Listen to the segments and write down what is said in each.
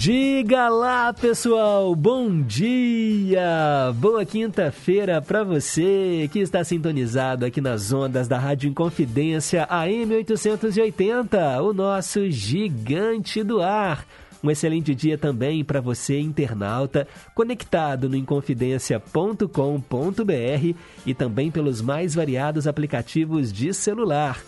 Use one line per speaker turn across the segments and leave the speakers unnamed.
Diga lá, pessoal, bom dia! Boa quinta-feira para você que está sintonizado aqui nas ondas da Rádio Inconfidência AM 880, o nosso gigante do ar. Um excelente dia também para você, internauta, conectado no inconfidencia.com.br e também pelos mais variados aplicativos de celular.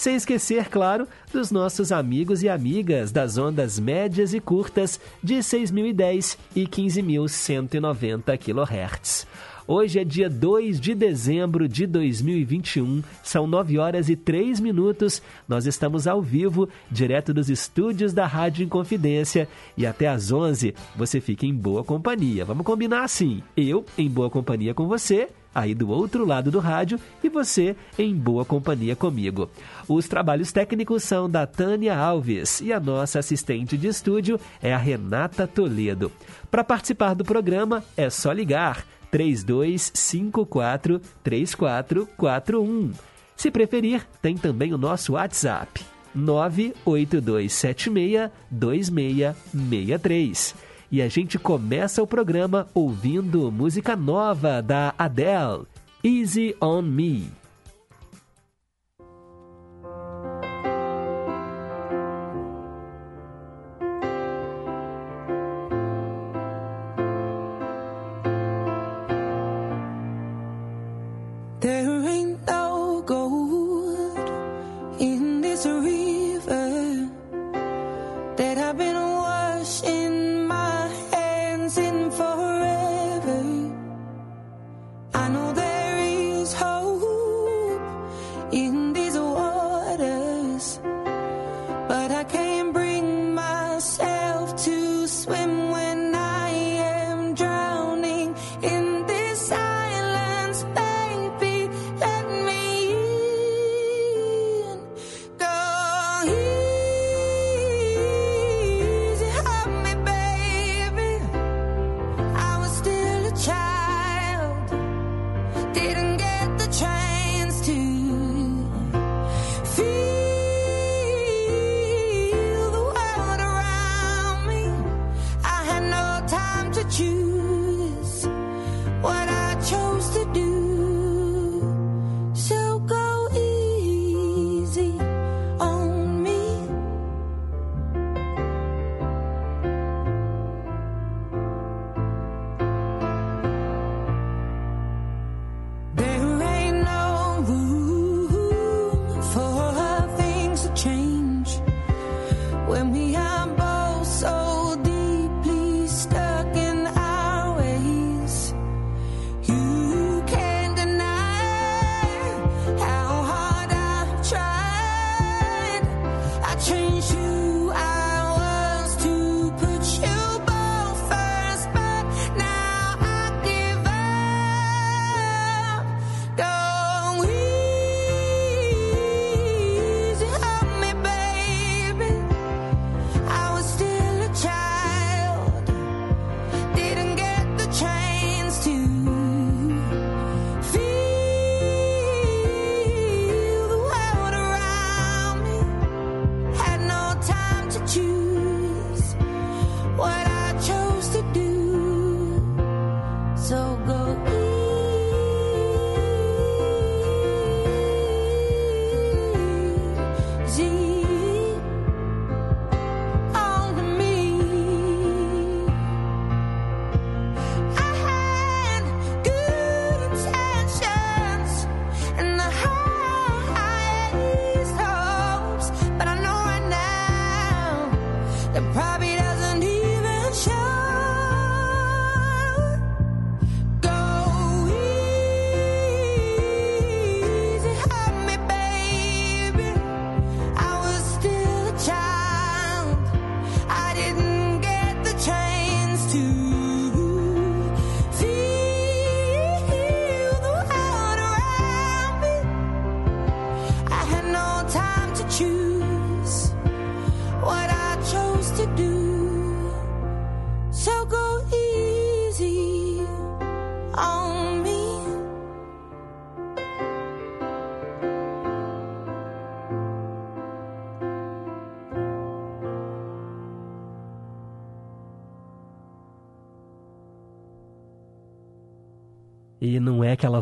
Sem esquecer, claro, dos nossos amigos e amigas das ondas médias e curtas de 6.010 e 15.190 kHz. Hoje é dia 2 de dezembro de 2021, são 9 horas e 3 minutos. Nós estamos ao vivo, direto dos estúdios da Rádio Inconfidência. E até às 11 você fica em boa companhia. Vamos combinar assim: eu em boa companhia com você aí do outro lado do rádio e você em boa companhia comigo. Os trabalhos técnicos são da Tânia Alves e a nossa assistente de estúdio é a Renata Toledo. Para participar do programa é só ligar 3254 3441. Se preferir, tem também o nosso WhatsApp 98276 2663. E a gente começa o programa ouvindo música nova da Adele, Easy on Me.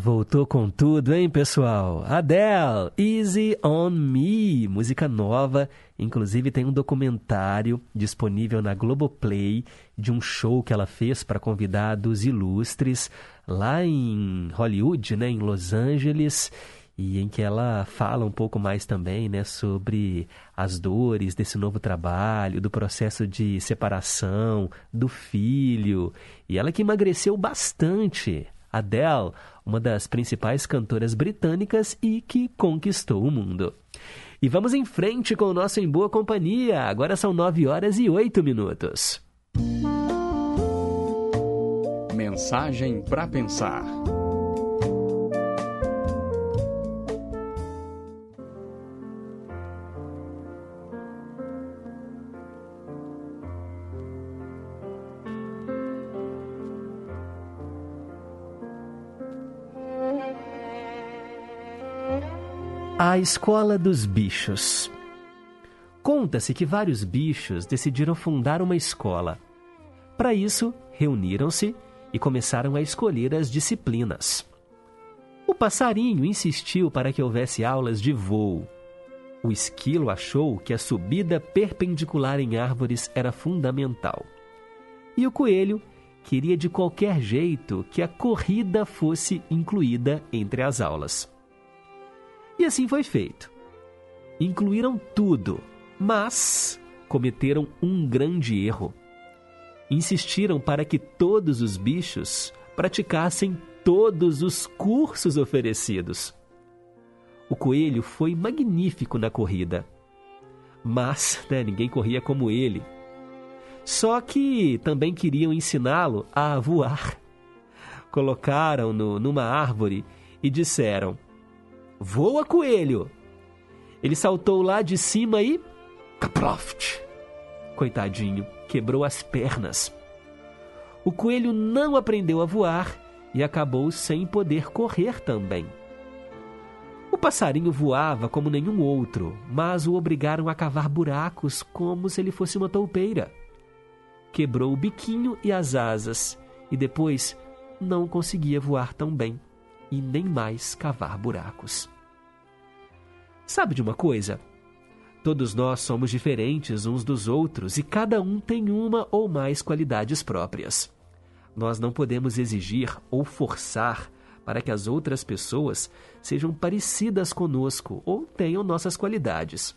Voltou com tudo, hein, pessoal? Adele, Easy on Me, música nova. Inclusive tem um documentário disponível na Globoplay de um show que ela fez para convidados ilustres lá em Hollywood, né, em Los Angeles e em que ela fala um pouco mais também né, sobre as dores desse novo trabalho, do processo de separação, do filho. E ela que emagreceu bastante. Adele, uma das principais cantoras britânicas e que conquistou o mundo. E vamos em frente com o nosso Em Boa Companhia. Agora são nove horas e oito minutos.
Mensagem para pensar.
A Escola dos Bichos. Conta-se que vários bichos decidiram fundar uma escola. Para isso, reuniram-se e começaram a escolher as disciplinas. O passarinho insistiu para que houvesse aulas de voo. O esquilo achou que a subida perpendicular em árvores era fundamental. E o coelho queria de qualquer jeito que a corrida fosse incluída entre as aulas. E assim foi feito. Incluíram tudo, mas cometeram um grande erro. Insistiram para que todos os bichos praticassem todos os cursos oferecidos. O coelho foi magnífico na corrida, mas né, ninguém corria como ele. Só que também queriam ensiná-lo a voar. Colocaram-no numa árvore e disseram: Voa, coelho! Ele saltou lá de cima e. Kaproft! Coitadinho, quebrou as pernas. O coelho não aprendeu a voar e acabou sem poder correr também. O passarinho voava como nenhum outro, mas o obrigaram a cavar buracos como se ele fosse uma toupeira. Quebrou o biquinho e as asas e depois não conseguia voar tão bem e nem mais cavar buracos. Sabe de uma coisa? Todos nós somos diferentes uns dos outros e cada um tem uma ou mais qualidades próprias. Nós não podemos exigir ou forçar para que as outras pessoas sejam parecidas conosco ou tenham nossas qualidades.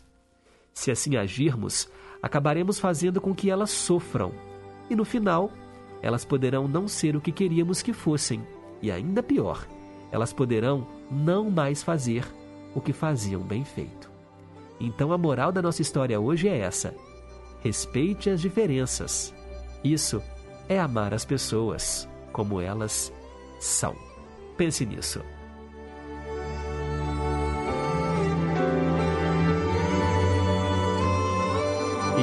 Se assim agirmos, acabaremos fazendo com que elas sofram e no final, elas poderão não ser o que queríamos que fossem e ainda pior, elas poderão não mais fazer o que faziam bem feito. Então a moral da nossa história hoje é essa: respeite as diferenças. Isso é amar as pessoas como elas são. Pense nisso.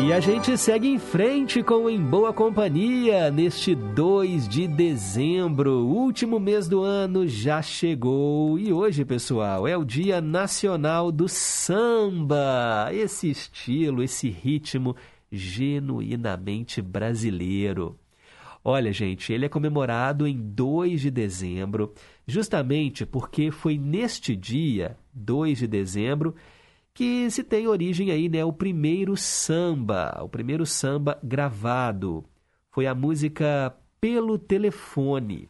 E a gente segue em frente com Em Boa Companhia neste 2 de dezembro. Último mês do ano já chegou e hoje, pessoal, é o Dia Nacional do Samba. Esse estilo, esse ritmo genuinamente brasileiro. Olha, gente, ele é comemorado em 2 de dezembro, justamente porque foi neste dia, 2 de dezembro, que se tem origem aí, né, o primeiro samba, o primeiro samba gravado. Foi a música Pelo Telefone.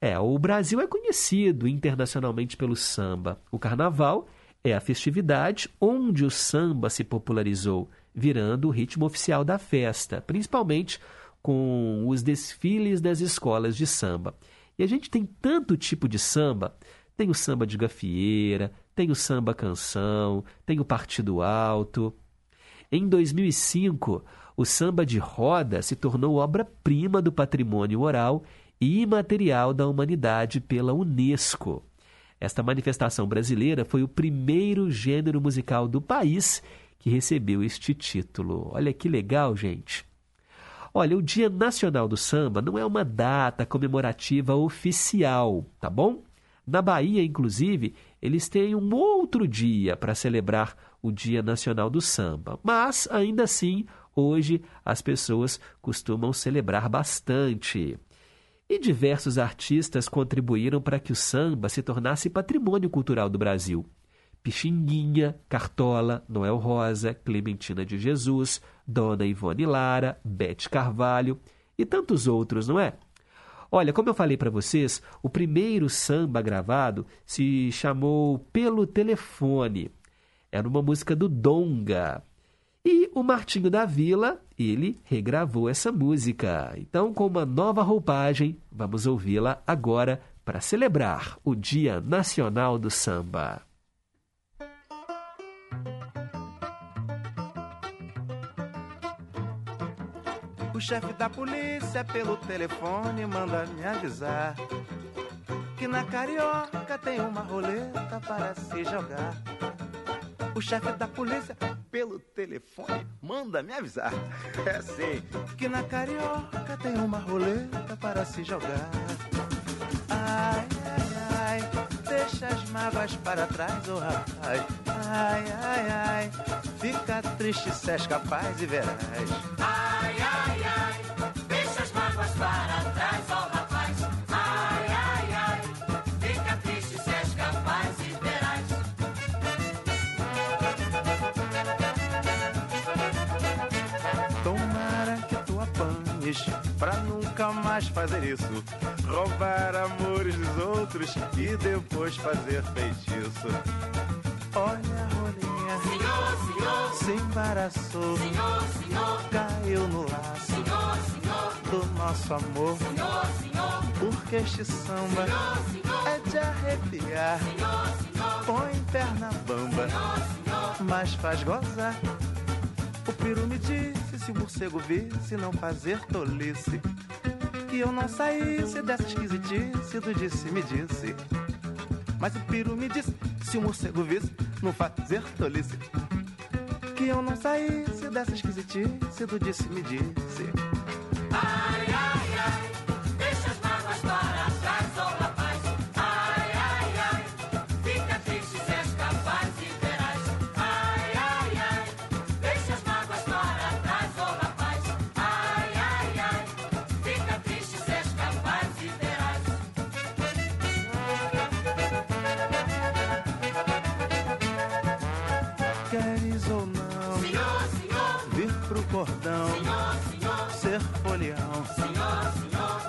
É, o Brasil é conhecido internacionalmente pelo samba. O carnaval é a festividade onde o samba se popularizou, virando o ritmo oficial da festa, principalmente com os desfiles das escolas de samba. E a gente tem tanto tipo de samba, tem o samba de gafieira, tem o samba canção, tem o partido alto. Em 2005, o samba de roda se tornou obra-prima do patrimônio oral e imaterial da humanidade pela Unesco. Esta manifestação brasileira foi o primeiro gênero musical do país que recebeu este título. Olha que legal, gente. Olha, o Dia Nacional do Samba não é uma data comemorativa oficial, tá bom? Na Bahia, inclusive, eles têm um outro dia para celebrar o Dia Nacional do Samba. Mas, ainda assim, hoje as pessoas costumam celebrar bastante. E diversos artistas contribuíram para que o samba se tornasse patrimônio cultural do Brasil. Pixinguinha, Cartola, Noel Rosa, Clementina de Jesus, Dona Ivone Lara, Bete Carvalho e tantos outros, não é? Olha, como eu falei para vocês, o primeiro samba gravado se chamou Pelo Telefone. Era uma música do Donga. E o Martinho da Vila, ele regravou essa música. Então, com uma nova roupagem, vamos ouvi-la agora para celebrar o Dia Nacional do Samba.
O chefe da polícia pelo telefone manda me avisar que na carioca tem uma roleta para se jogar. O chefe da polícia pelo telefone manda me avisar. É assim que na carioca tem uma roleta para se jogar. Ai, ai, ai, deixa as mágoas para trás, oh rapaz. Ai, ai, ai, fica triste se és capaz e verás.
Ai,
pra nunca mais fazer isso. Roubar amores dos outros e depois fazer feitiço. Olha a rolinha,
Senhor, senhor,
se embaraçou,
senhor, senhor,
caiu no laço
senhor, senhor,
do nosso amor.
senhor, senhor,
Porque este samba é de arrepiar. Põe perna bamba, mas faz gozar. O peru me disse se o morcego visse não fazer tolice. Que eu não saísse dessa esquisitice do disse-me disse. Mas o peru me disse se o morcego visse não fazer tolice. Que eu não saísse dessa esquisitice do disse-me disse.
ai, ai,
cordão, ser folião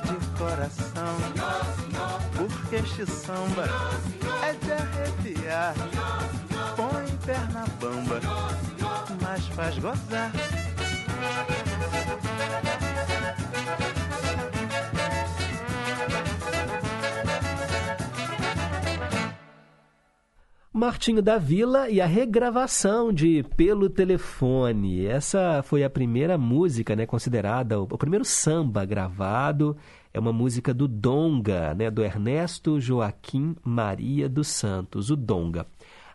de coração. Porque este samba é de arrepiar. Põe perna bamba, mas faz gozar.
Martinho da Vila e a regravação de Pelo Telefone. Essa foi a primeira música, né, considerada o, o primeiro samba gravado. É uma música do Donga, né, do Ernesto Joaquim Maria dos Santos, o Donga.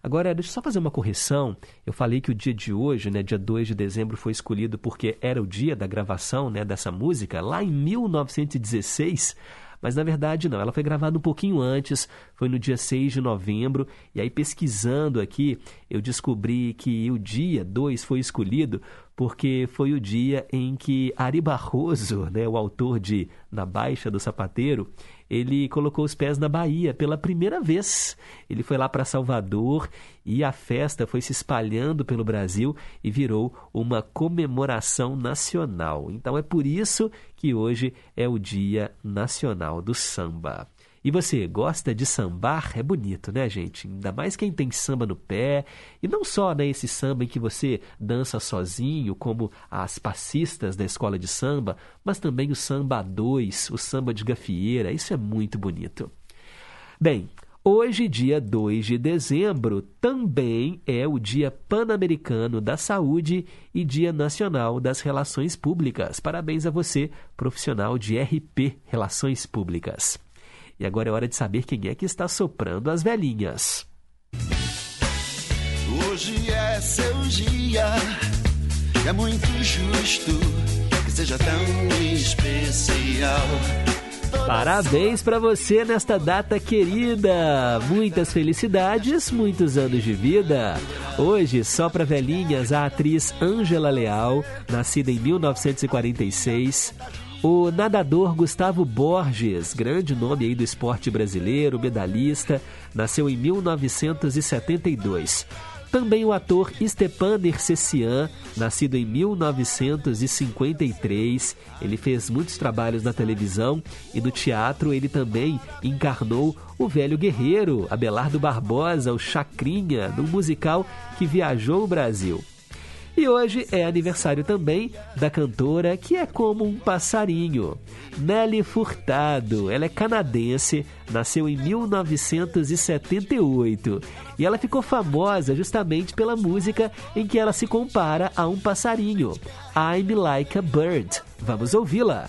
Agora, deixa eu só fazer uma correção. Eu falei que o dia de hoje, né, dia 2 de dezembro, foi escolhido porque era o dia da gravação né, dessa música, lá em 1916. Mas na verdade não, ela foi gravada um pouquinho antes, foi no dia 6 de novembro, e aí pesquisando aqui, eu descobri que o dia 2 foi escolhido porque foi o dia em que Ari Barroso, né, o autor de Na Baixa do Sapateiro, ele colocou os pés na Bahia pela primeira vez. Ele foi lá para Salvador e a festa foi se espalhando pelo Brasil e virou uma comemoração nacional. Então é por isso que hoje é o Dia Nacional do Samba. E você gosta de sambar? É bonito, né, gente? Ainda mais quem tem samba no pé. E não só né, esse samba em que você dança sozinho, como as passistas da escola de samba, mas também o samba a dois, o samba de gafieira. Isso é muito bonito. Bem, hoje, dia 2 de dezembro, também é o Dia Pan-Americano da Saúde e Dia Nacional das Relações Públicas. Parabéns a você, profissional de RP Relações Públicas. E agora é hora de saber quem é que está soprando as velhinhas.
Hoje é seu dia, é muito justo que seja tão especial.
Parabéns para você nesta data querida. Muitas felicidades, muitos anos de vida. Hoje, só para velhinhas, a atriz Angela Leal, nascida em 1946, o nadador Gustavo Borges, grande nome aí do esporte brasileiro, medalhista, nasceu em 1972. Também o ator Stepan Nersessian, nascido em 1953, ele fez muitos trabalhos na televisão e no teatro ele também encarnou o velho guerreiro Abelardo Barbosa, o Chacrinha, num musical que viajou o Brasil. E hoje é aniversário também da cantora que é como um passarinho, Nelly Furtado. Ela é canadense, nasceu em 1978 e ela ficou famosa justamente pela música em que ela se compara a um passarinho, I'm Like a Bird. Vamos ouvi-la.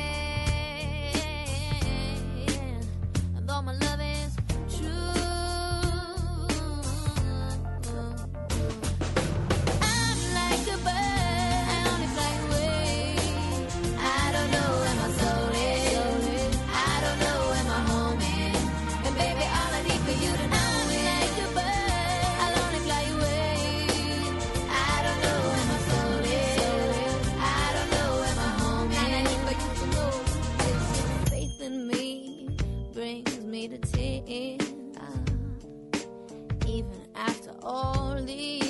Even after all these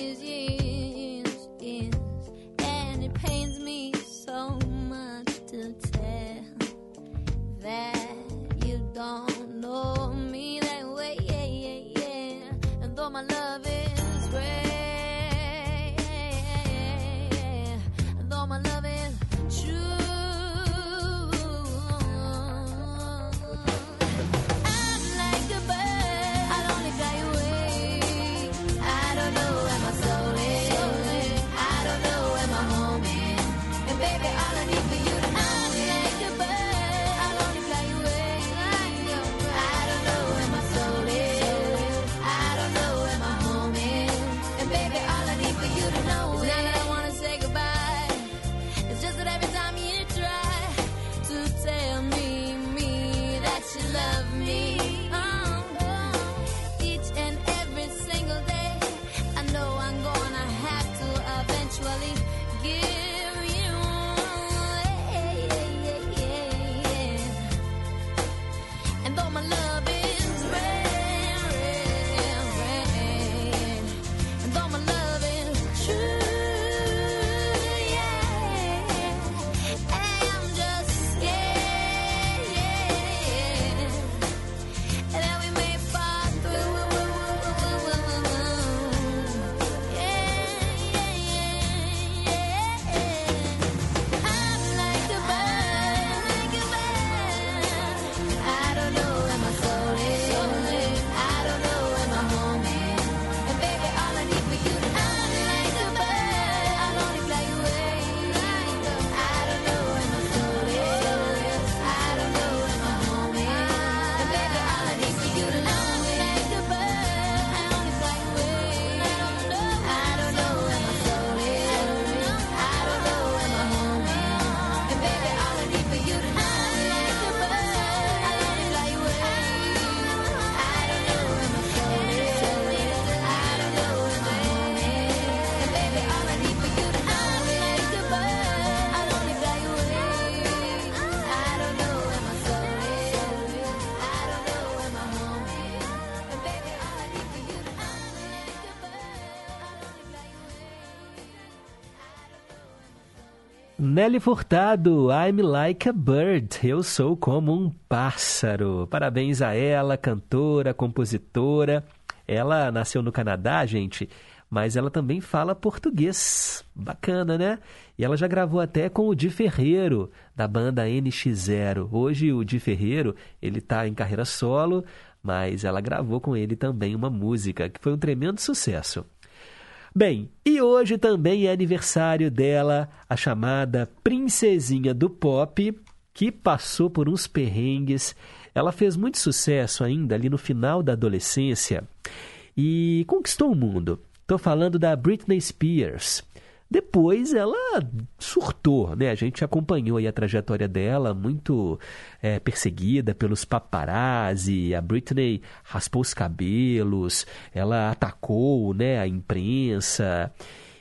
Nelly Furtado, I'm Like a Bird, eu sou como um pássaro. Parabéns a ela, cantora, compositora. Ela nasceu no Canadá, gente,
mas ela também fala português. Bacana, né? E ela já gravou até com o Di Ferreiro, da banda NX0. Hoje o Di Ferreiro, ele tá em carreira solo, mas ela gravou com ele também uma música que foi um tremendo sucesso. Bem, e hoje também é aniversário dela, a chamada Princesinha do Pop, que passou por uns perrengues. Ela fez muito sucesso ainda ali no final da adolescência e conquistou o mundo. Estou falando da Britney Spears. Depois ela surtou, né? A gente acompanhou a trajetória dela, muito é, perseguida pelos paparazzi. A Britney raspou os cabelos, ela atacou, né, a imprensa.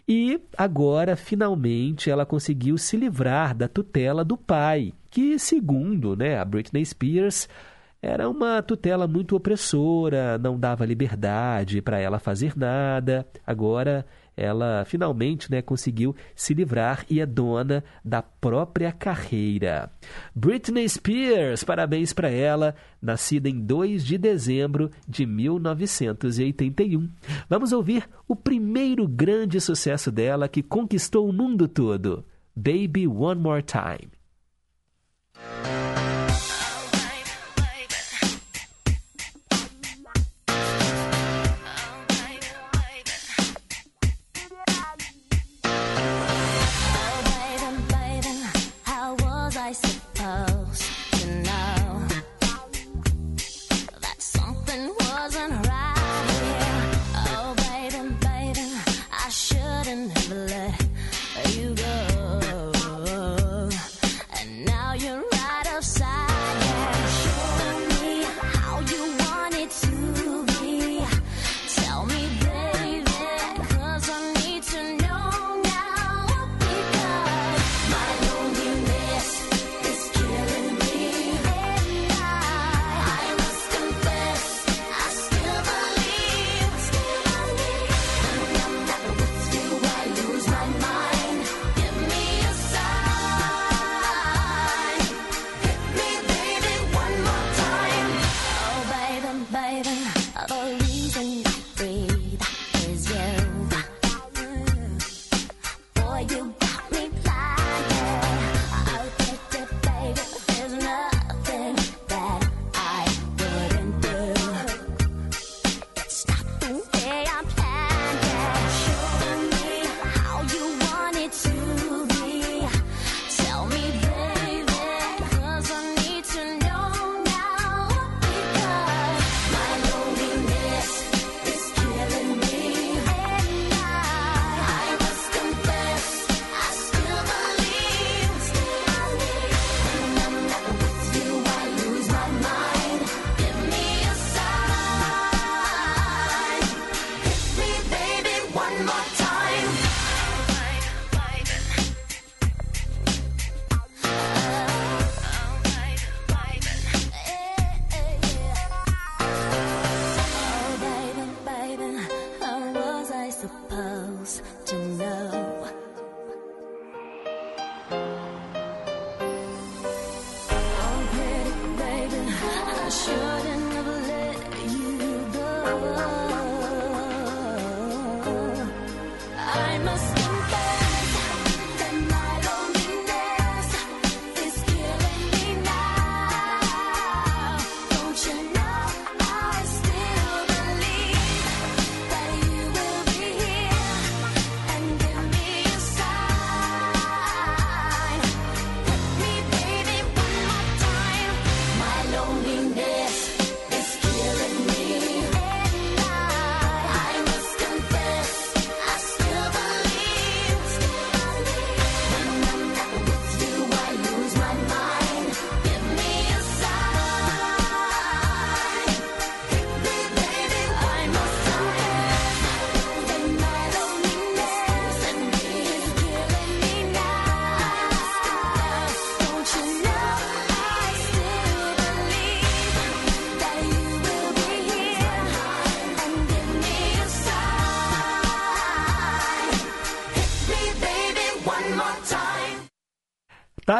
E agora, finalmente, ela conseguiu se livrar da tutela do pai, que, segundo né, a Britney Spears, era uma tutela muito opressora, não dava liberdade para ela fazer nada. Agora ela finalmente né, conseguiu se livrar e é dona da própria carreira. Britney Spears, parabéns para ela, nascida em 2 de dezembro de 1981. Vamos ouvir o primeiro grande sucesso dela que conquistou o mundo todo: Baby One More Time.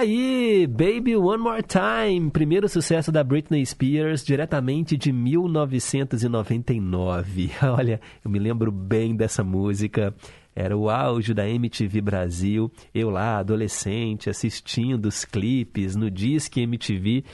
Aí, Baby One More Time, primeiro sucesso da Britney Spears, diretamente de 1999. Olha, eu me lembro bem dessa música. Era o auge da MTV Brasil, eu lá, adolescente, assistindo os clipes no Disque MTV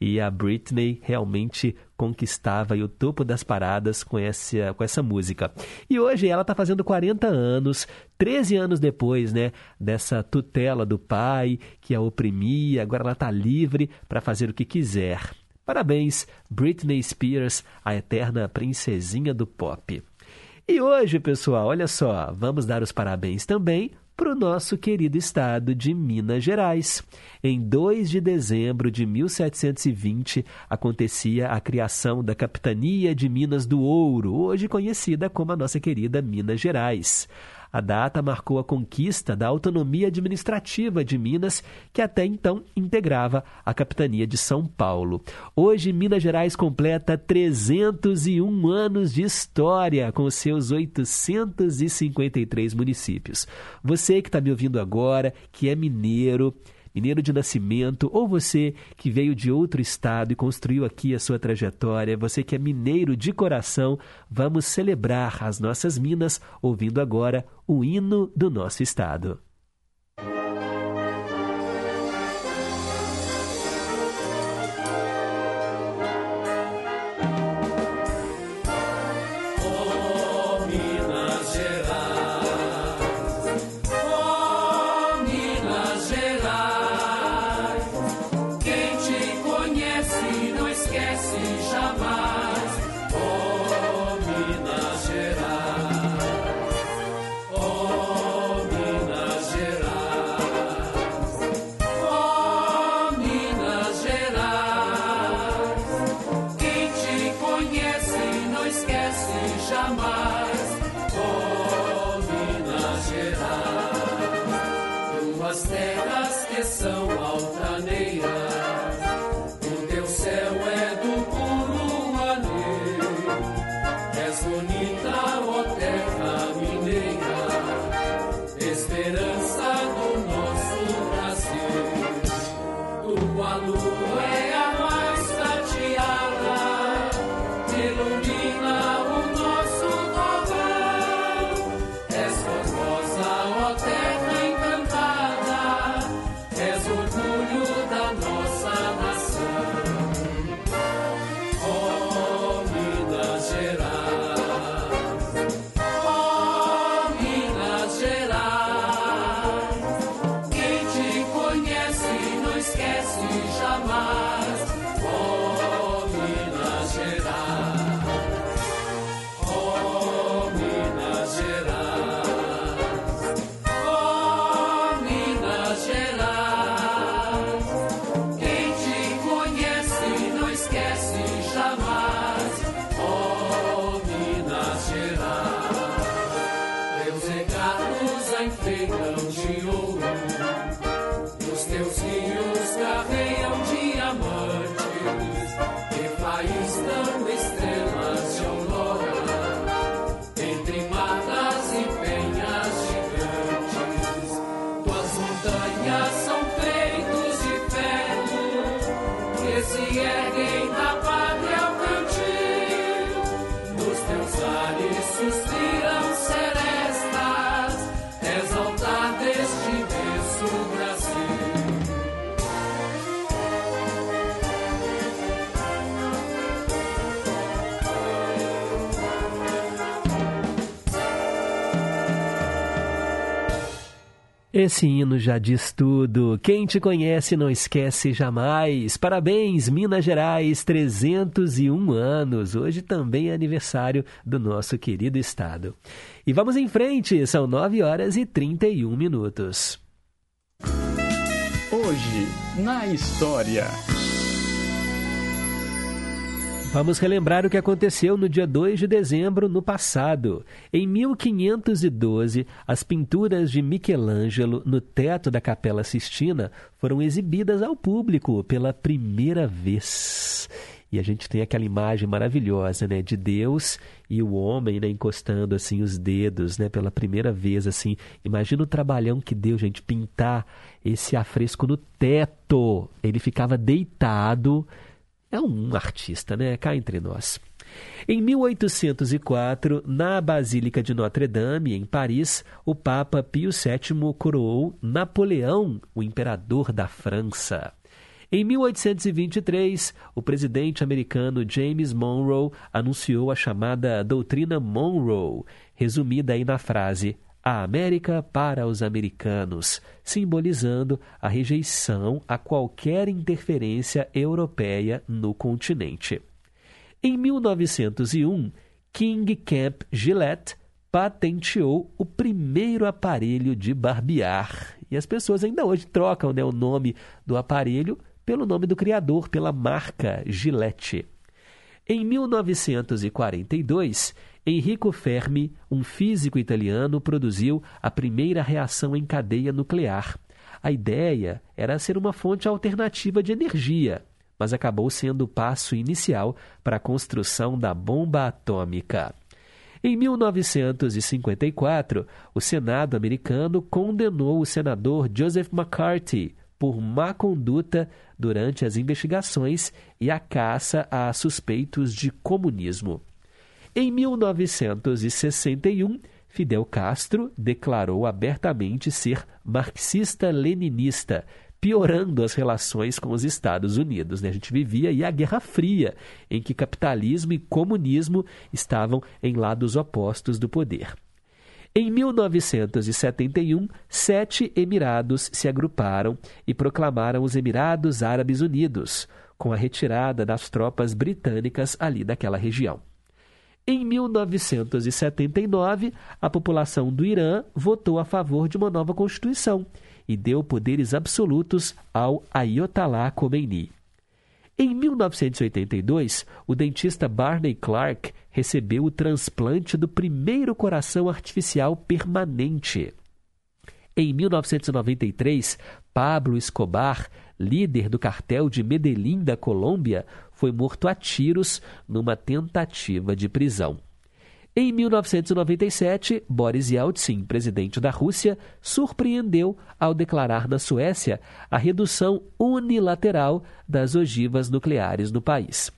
e a Britney realmente conquistava o topo das paradas com essa, com essa música. E hoje ela está fazendo 40 anos, 13 anos depois né, dessa tutela do pai que a oprimia, agora ela está livre para fazer o que quiser. Parabéns, Britney Spears, a eterna princesinha do pop. E hoje, pessoal, olha só, vamos dar os parabéns também para o nosso querido estado de Minas Gerais. Em 2 de dezembro de 1720, acontecia a criação da Capitania de Minas do Ouro, hoje conhecida como a nossa querida Minas Gerais. A data marcou a conquista da autonomia administrativa de Minas, que até então integrava a capitania de São Paulo. Hoje, Minas Gerais completa 301 anos de história, com seus 853 municípios. Você que está me ouvindo agora, que é mineiro, mineiro de nascimento, ou você que veio de outro estado e construiu aqui a sua trajetória, você que é mineiro de coração, vamos celebrar as nossas minas ouvindo agora o hino do nosso estado. Esse hino já diz tudo. Quem te conhece não esquece jamais. Parabéns, Minas Gerais, 301 anos. Hoje também é aniversário do nosso querido estado. E vamos em frente, são 9 horas e 31 minutos.
Hoje, na história.
Vamos relembrar o que aconteceu no dia 2 de dezembro no passado. Em 1512, as pinturas de Michelangelo no teto da Capela Sistina foram exibidas ao público pela primeira vez. E a gente tem aquela imagem maravilhosa, né, de Deus e o homem, né, encostando assim os dedos, né, pela primeira vez assim. Imagina o trabalhão que deu, gente, pintar esse afresco no teto. Ele ficava deitado. É um artista, né, cá entre nós. Em 1804, na Basílica de Notre-Dame, em Paris, o Papa Pio VII coroou Napoleão, o imperador da França. Em 1823, o presidente americano James Monroe anunciou a chamada Doutrina Monroe, resumida aí na frase a América para os americanos, simbolizando a rejeição a qualquer interferência europeia no continente. Em 1901, King Camp Gillette patenteou o primeiro aparelho de barbear. E as pessoas ainda hoje trocam né, o nome do aparelho pelo nome do criador, pela marca Gillette. Em 1942, Enrico Fermi, um físico italiano, produziu a primeira reação em cadeia nuclear. A ideia era ser uma fonte alternativa de energia, mas acabou sendo o passo inicial para a construção da bomba atômica. Em 1954, o Senado americano condenou o senador Joseph McCarthy por má conduta durante as investigações e a caça a suspeitos de comunismo. Em 1961, Fidel Castro declarou abertamente ser marxista-leninista, piorando as relações com os Estados Unidos. Né? A gente vivia aí a Guerra Fria, em que capitalismo e comunismo estavam em lados opostos do poder. Em 1971, sete Emirados se agruparam e proclamaram os Emirados Árabes Unidos, com a retirada das tropas britânicas ali daquela região. Em 1979, a população do Irã votou a favor de uma nova Constituição e deu poderes absolutos ao Ayatollah Khomeini. Em 1982, o dentista Barney Clark recebeu o transplante do primeiro coração artificial permanente. Em 1993, Pablo Escobar, líder do cartel de Medellín da Colômbia, foi morto a tiros numa tentativa de prisão. Em 1997, Boris Yeltsin, presidente da Rússia, surpreendeu ao declarar na Suécia a redução unilateral das ogivas nucleares no país.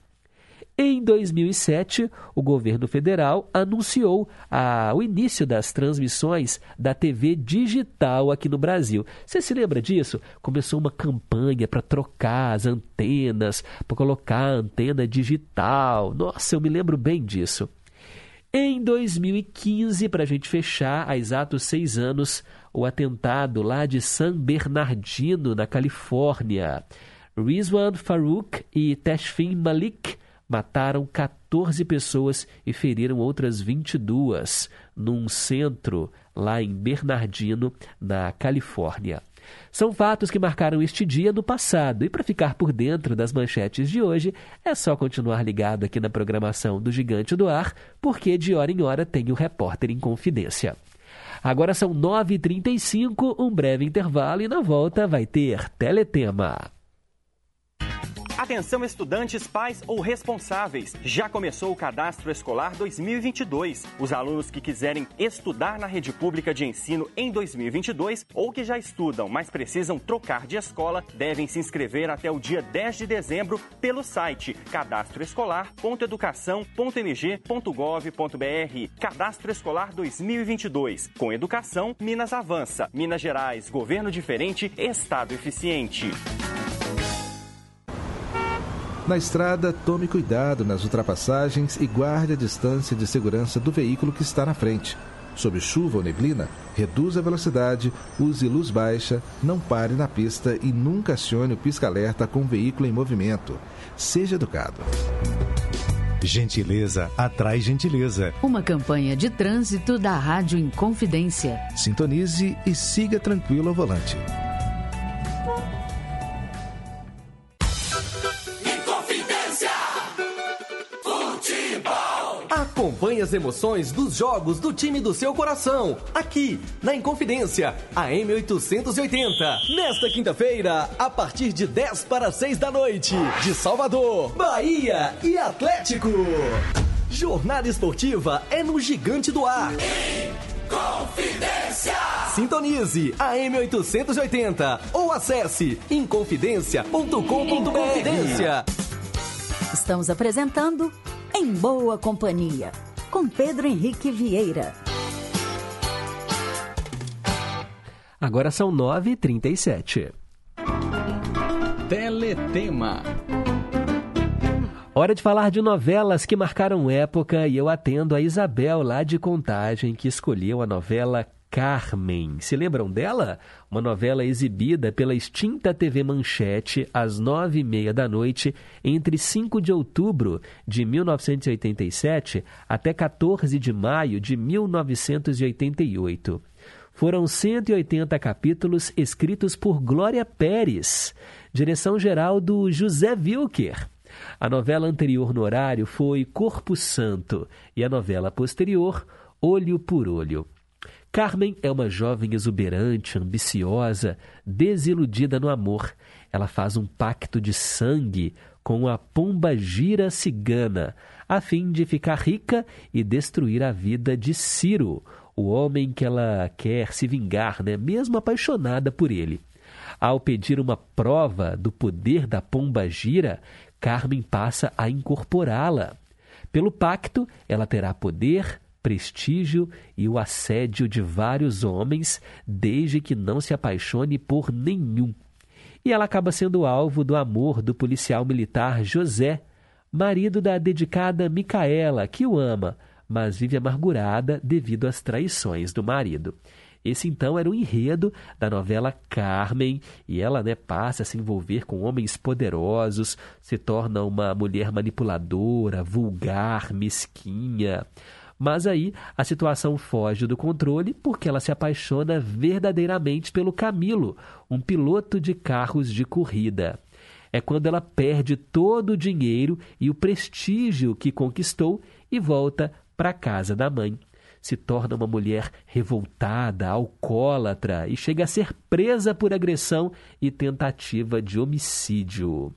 Em 2007, o governo federal anunciou a, o início das transmissões da TV digital aqui no Brasil. Você se lembra disso? Começou uma campanha para trocar as antenas, para colocar a antena digital. Nossa, eu me lembro bem disso. Em 2015, para a gente fechar, há exatos seis anos, o atentado lá de San Bernardino, na Califórnia. Rizwan Farouk e Tashfin Malik mataram 14 pessoas e feriram outras 22 num centro lá em Bernardino, na Califórnia. São fatos que marcaram este dia no passado, e para ficar por dentro das manchetes de hoje, é só continuar ligado aqui na programação do Gigante do Ar, porque de hora em hora tem o repórter em confidência. Agora são 9h35, um breve intervalo e na volta vai ter Teletema.
Atenção estudantes, pais ou responsáveis. Já começou o cadastro escolar 2022. Os alunos que quiserem estudar na rede pública de ensino em 2022 ou que já estudam, mas precisam trocar de escola, devem se inscrever até o dia 10 de dezembro pelo site cadastroescolar.educação.mg.gov.br. Cadastro Escolar 2022. Com educação, Minas avança. Minas Gerais, governo diferente, estado eficiente.
Na estrada, tome cuidado nas ultrapassagens e guarde a distância de segurança do veículo que está na frente. Sob chuva ou neblina, reduza a velocidade, use luz baixa, não pare na pista e nunca acione o pisca-alerta com o veículo em movimento. Seja educado.
Gentileza atrai gentileza.
Uma campanha de trânsito da Rádio Inconfidência.
Sintonize e siga tranquilo ao volante.
Acompanhe as emoções dos jogos do time do seu coração, aqui na Inconfidência, a M880. Nesta quinta-feira, a partir de 10 para 6 da noite, de Salvador, Bahia e Atlético. Jornada esportiva é no Gigante do Ar.
Confidência!
Sintonize a M880 ou acesse inconfidencia.com.br. Inconfidência.
Estamos apresentando Em Boa Companhia, com Pedro Henrique Vieira.
Agora são 9h37.
Teletema.
Hora de falar de novelas que marcaram época e eu atendo a Isabel lá de Contagem, que escolheu a novela Carmen. Se lembram dela? Uma novela exibida pela extinta TV Manchete às nove e meia da noite entre 5 de outubro de 1987 até 14 de maio de 1988. Foram 180 capítulos escritos por Glória Pérez, direção geral do José Wilker. A novela anterior no horário foi Corpo Santo e a novela posterior, Olho por Olho. Carmen é uma jovem exuberante, ambiciosa, desiludida no amor. Ela faz um pacto de sangue com a pomba gira cigana, a fim de ficar rica e destruir a vida de Ciro, o homem que ela quer se vingar, né? mesmo apaixonada por ele. Ao pedir uma prova do poder da pomba gira, Carmen passa a incorporá-la. Pelo pacto, ela terá poder, prestígio e o assédio de vários homens, desde que não se apaixone por nenhum. E ela acaba sendo alvo do amor do policial militar José, marido da dedicada Micaela, que o ama, mas vive amargurada devido às traições do marido. Esse então era o enredo da novela Carmen, e ela né, passa a se envolver com homens poderosos, se torna uma mulher manipuladora, vulgar, mesquinha. Mas aí a situação foge do controle porque ela se apaixona verdadeiramente pelo Camilo, um piloto de carros de corrida. É quando ela perde todo o dinheiro e o prestígio que conquistou e volta para casa da mãe. Se torna uma mulher revoltada, alcoólatra e chega a ser presa por agressão e tentativa de homicídio.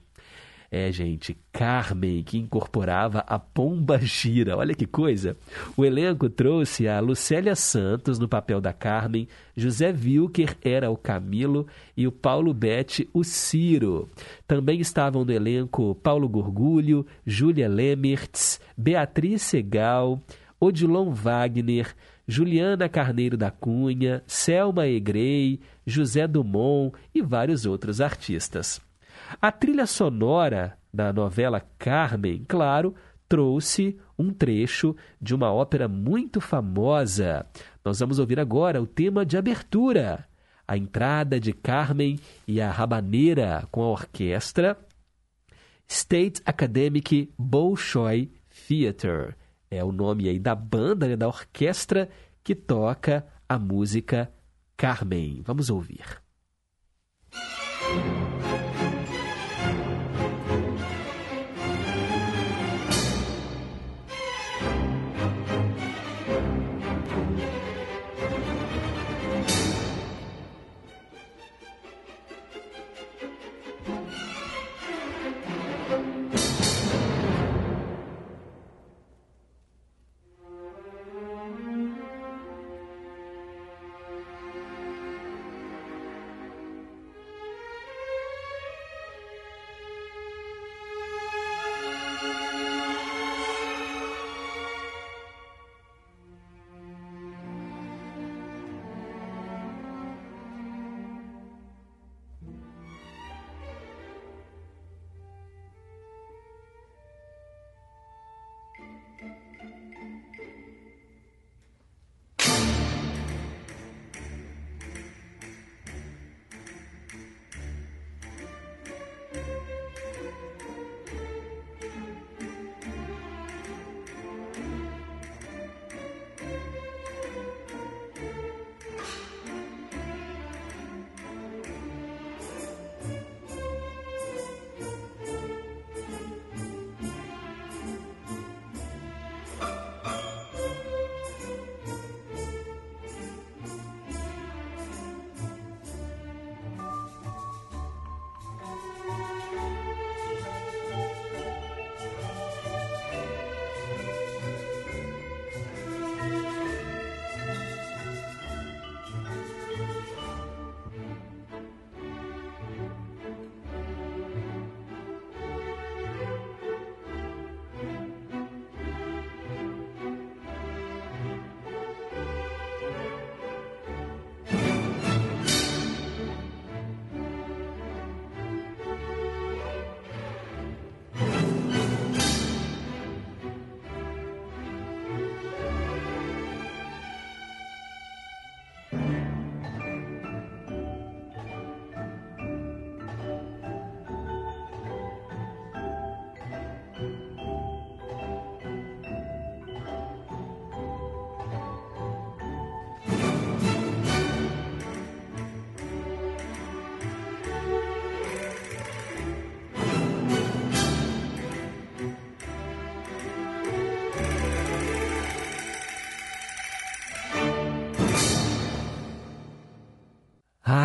É, gente, Carmen, que incorporava a Pomba Gira. Olha que coisa! O elenco trouxe a Lucélia Santos no papel da Carmen, José Wilker era o Camilo e o Paulo Betti o Ciro. Também estavam no elenco Paulo Gorgulho, Júlia Lemertz, Beatriz Segal, Odilon Wagner, Juliana Carneiro da Cunha, Selma Egrei, José Dumont e vários outros artistas. A trilha sonora da novela Carmen, claro, trouxe um trecho de uma ópera muito famosa. Nós vamos ouvir agora o tema de abertura, a entrada de Carmen e a Rabaneira com a orquestra State Academic Bolshoi Theater. É o nome aí da banda, né, da orquestra que toca a música Carmen. Vamos ouvir.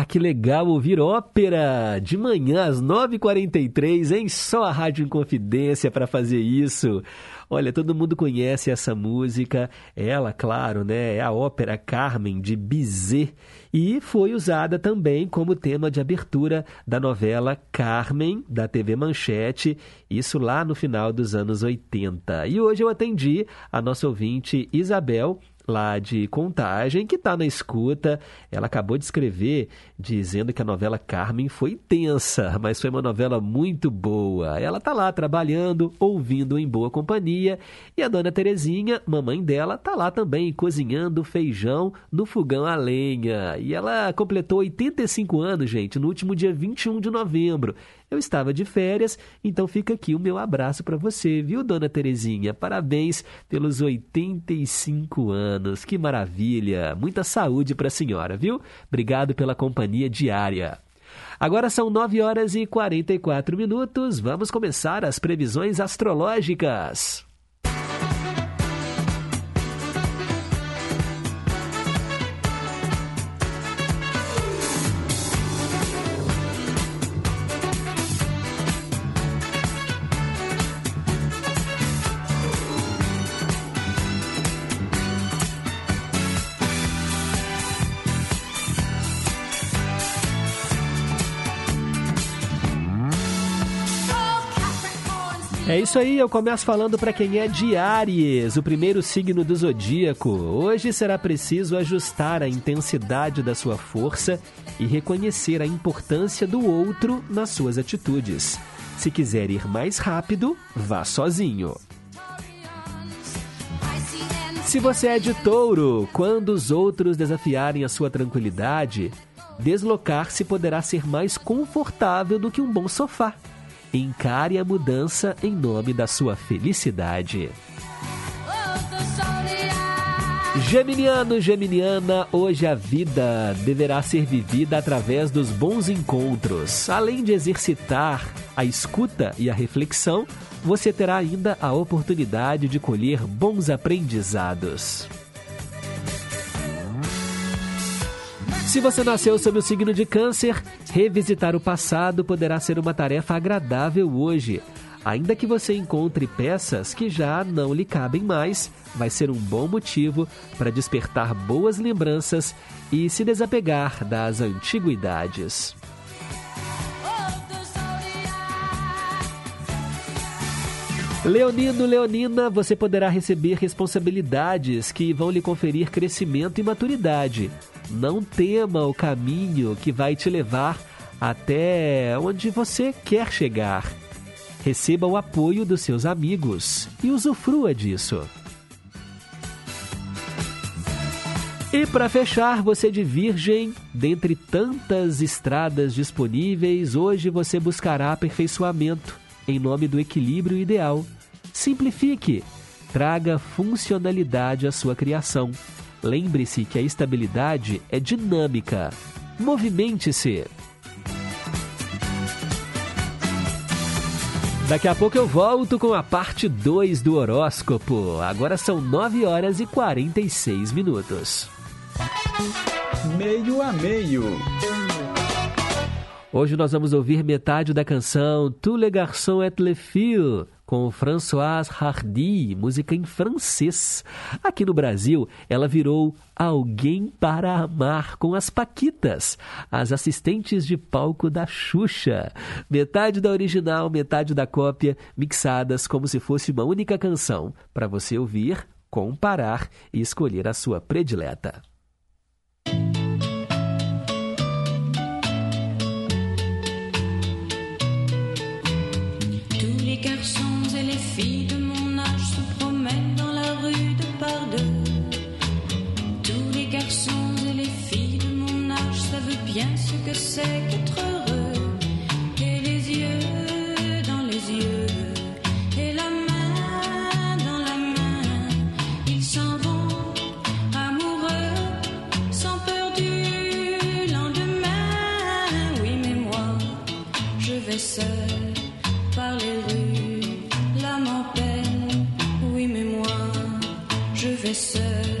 Que legal ouvir ópera de manhã às 9h43, hein? Só a Rádio Inconfidência para fazer isso. Olha, todo mundo conhece essa música. Ela, claro, né? É a ópera Carmen de Bizet e foi usada também como tema de abertura da novela Carmen, da TV Manchete, isso lá no final dos anos 80. E hoje eu atendi a nossa ouvinte Isabel, lá de Contagem, que está na escuta. Ela acabou de escrever dizendo que a novela Carmen foi tensa, mas foi uma novela muito boa. Ela está lá trabalhando, ouvindo em boa companhia. E a dona Terezinha, mamãe dela, está lá também cozinhando feijão no fogão a lenha. E ela completou 85 anos, gente, no último dia 21 de novembro. Eu estava de férias, então fica aqui o meu abraço para você, viu, dona Terezinha? Parabéns pelos 85 anos. Que maravilha! Muita saúde para a senhora, viu? Obrigado pela companhia diária. Agora são 9 horas e 44 minutos. Vamos começar as previsões astrológicas. É isso aí, eu começo falando para quem é de o primeiro signo do zodíaco. Hoje será preciso ajustar a intensidade da sua força e reconhecer a importância do outro nas suas atitudes. Se quiser ir mais rápido, vá sozinho. Se você é de touro, quando os outros desafiarem a sua tranquilidade, deslocar-se poderá ser mais confortável do que um bom sofá. Encare a mudança em nome da sua felicidade. Geminiano, Geminiana, hoje a vida deverá ser vivida através dos bons encontros. Além de exercitar a escuta e a reflexão, você terá ainda a oportunidade de colher bons aprendizados. Se você nasceu sob o signo de Câncer, revisitar o passado poderá ser uma tarefa agradável hoje. Ainda que você encontre peças que já não lhe cabem mais, vai ser um bom motivo para despertar boas lembranças e se desapegar das antiguidades. Leonino, Leonina, você poderá receber responsabilidades que vão lhe conferir crescimento e maturidade. Não tema o caminho que vai te levar até onde você quer chegar. Receba o apoio dos seus amigos e usufrua disso. E para fechar, você de Virgem, dentre tantas estradas disponíveis, hoje você buscará aperfeiçoamento em nome do equilíbrio ideal. Simplifique, traga funcionalidade à sua criação. Lembre-se que a estabilidade é dinâmica. Movimente-se. Daqui a pouco eu volto com a parte 2 do horóscopo. Agora são 9 horas e 46 minutos.
Meio a meio.
Hoje nós vamos ouvir metade da canção Tous les garçons et les filles, com Françoise Hardy, música em francês. Aqui no Brasil, ela virou Alguém para Amar com as Paquitas, as assistentes de palco da Xuxa. Metade da original, metade da cópia, mixadas como se fosse uma única canção, para você ouvir, comparar e escolher a sua predileta.
Les garçons et les filles de mon âge se promènent dans la rue de par deux. Tous les garçons et les filles de mon âge savent bien ce que c'est qu'être seul,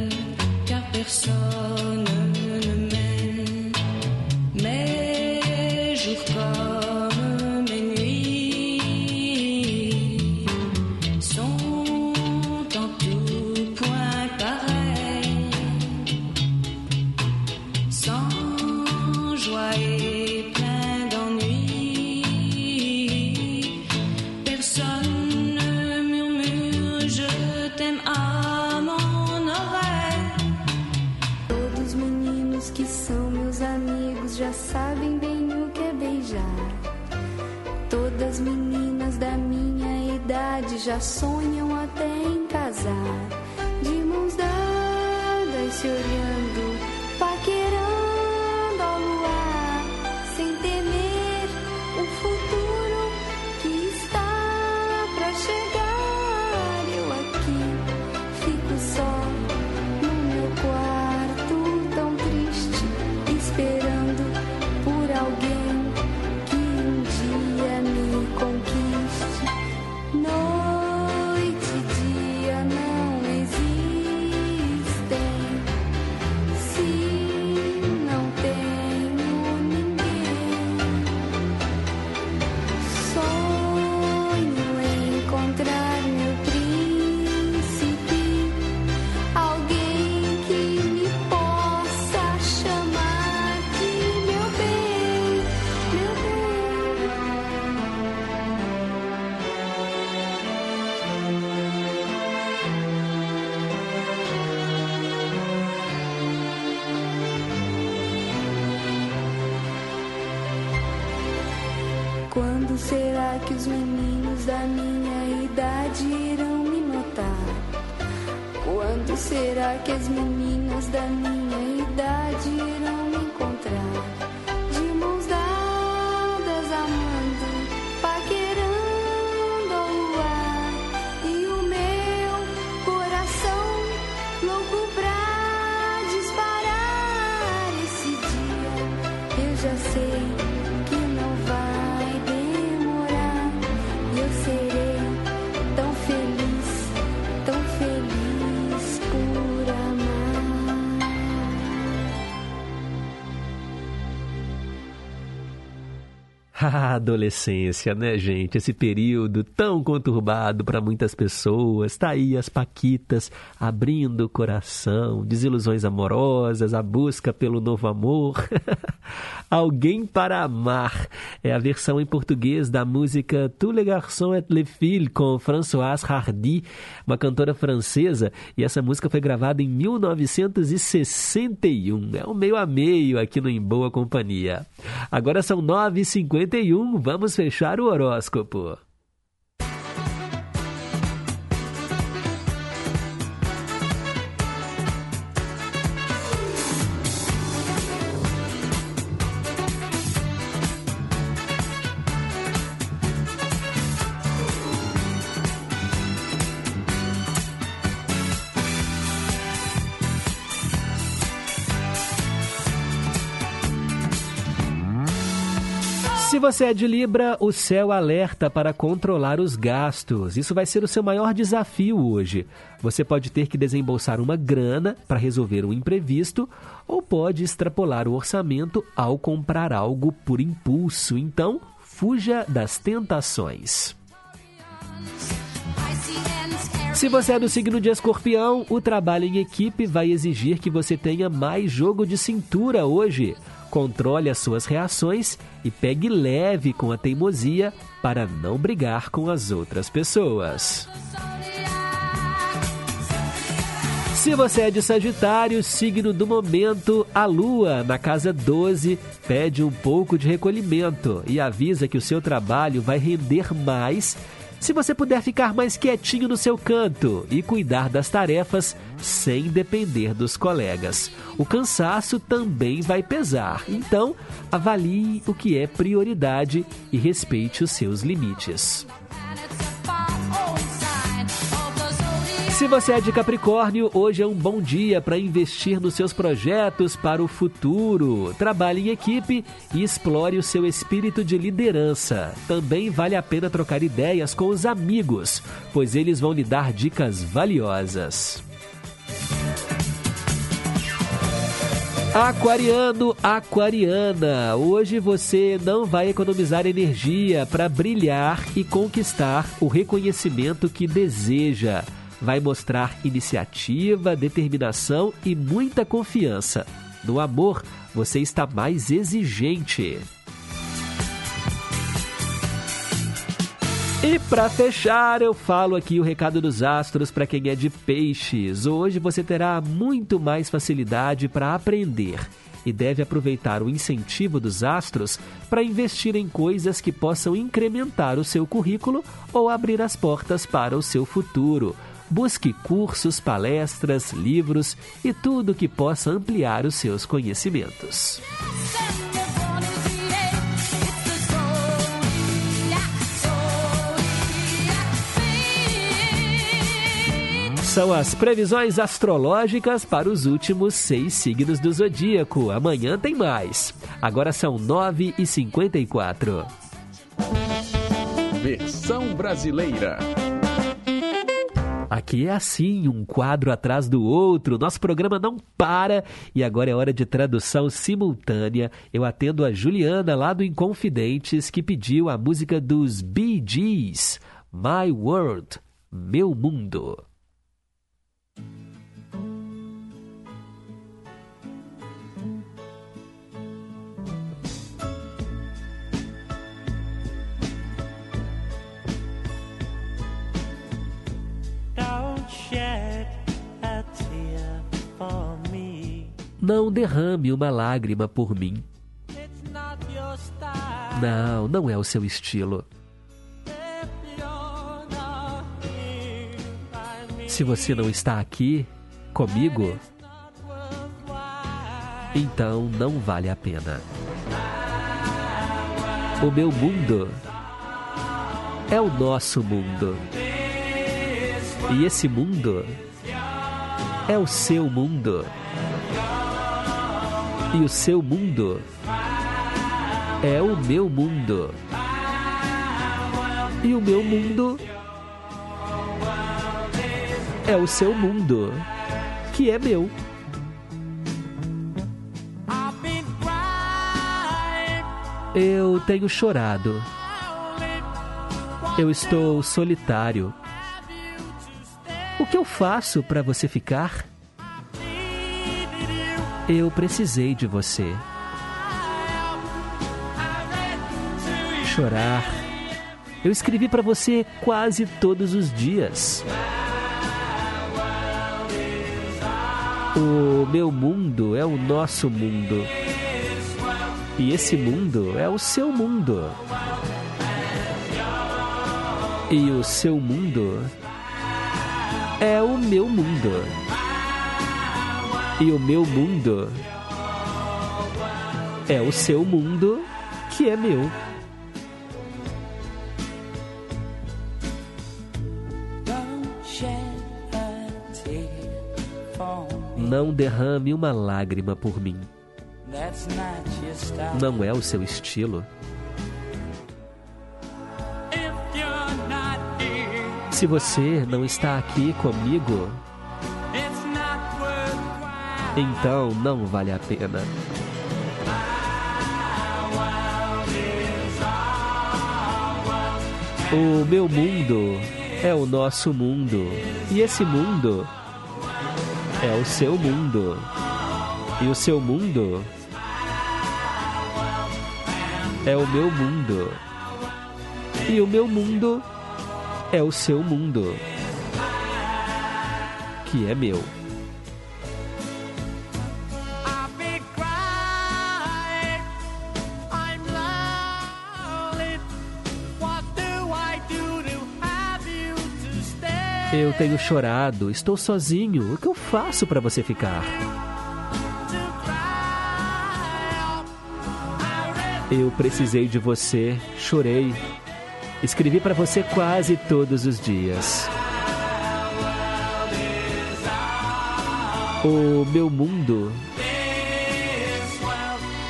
já sonham até em casar. De mãos dadas se olhando, que os meninos da minha idade irão me notar? Quando será que as meninas da minha
A adolescência, né, gente? Esse período tão conturbado para muitas pessoas. Tá aí as paquitas abrindo o coração, desilusões amorosas, a busca pelo novo amor. Alguém para amar é a versão em português da música Tous les garçons et les filles com Françoise Hardy, uma cantora francesa, e essa música foi gravada em 1961. É um meio a meio aqui no Em Boa Companhia. Agora são 9h51, vamos fechar o horóscopo. Você é de Libra, o céu alerta para controlar os gastos. Isso vai ser o seu maior desafio hoje. Você pode ter que desembolsar uma grana para resolver um imprevisto ou pode extrapolar o orçamento ao comprar algo por impulso. Então, fuja das tentações. Se você é do signo de escorpião, o trabalho em equipe vai exigir que você tenha mais jogo de cintura hoje. Controle as suas reações e pegue leve com a teimosia para não brigar com as outras pessoas. Se você é de Sagitário, signo do momento, a Lua, na casa 12, pede um pouco de recolhimento e avisa que o seu trabalho vai render mais se você puder ficar mais quietinho no seu canto e cuidar das tarefas sem depender dos colegas. O cansaço também vai pesar, então avalie o que é prioridade e respeite os seus limites. Se você é de Capricórnio, hoje é um bom dia para investir nos seus projetos para o futuro. Trabalhe em equipe e explore o seu espírito de liderança. Também vale a pena trocar ideias com os amigos, pois eles vão lhe dar dicas valiosas. Aquariano, aquariana, hoje você não vai economizar energia para brilhar e conquistar o reconhecimento que deseja. Vai mostrar iniciativa, determinação e muita confiança. No amor, você está mais exigente. E para fechar, eu falo aqui o recado dos astros para quem é de peixes. Hoje você terá muito mais facilidade para aprender e deve aproveitar o incentivo dos astros para investir em coisas que possam incrementar o seu currículo ou abrir as portas para o seu futuro. Busque cursos, palestras, livros e tudo que possa ampliar os seus conhecimentos. São as previsões astrológicas para os últimos seis signos do zodíaco. Amanhã tem mais. Agora são 9h54.
Versão brasileira.
Aqui é assim, um quadro atrás do outro. Nosso programa não para e agora é hora de tradução simultânea. Eu atendo a Juliana lá do Inconfidentes que pediu a música dos Bee Gees, My World, Meu Mundo. Não derrame uma lágrima por mim. Não, não é o seu estilo. Se você não está aqui comigo, então não vale a pena. O meu mundo é o nosso mundo. E esse mundo é o seu mundo. E o seu mundo é o meu mundo. E o meu mundo é o seu mundo, que é meu. Eu tenho chorado. Eu estou solitário. O que eu faço para você ficar? Eu precisei de você. Chorar. Eu escrevi para você quase todos os dias. O meu mundo é o nosso mundo. E esse mundo é o seu mundo. E o seu mundo é o meu mundo. E o meu mundo é o seu mundo, que é meu. Não derrame uma lágrima por mim. Não é o seu estilo. Se você não está aqui comigo. Então não vale a pena. O meu mundo é o nosso mundo. E esse mundo é o seu mundo. E o seu mundo é o meu mundo. E o meu mundo é o seu mundo. Que é meu. Eu tenho chorado, estou sozinho. O que eu faço para você ficar? Eu precisei de você, chorei. Escrevi para você quase todos os dias. O meu mundo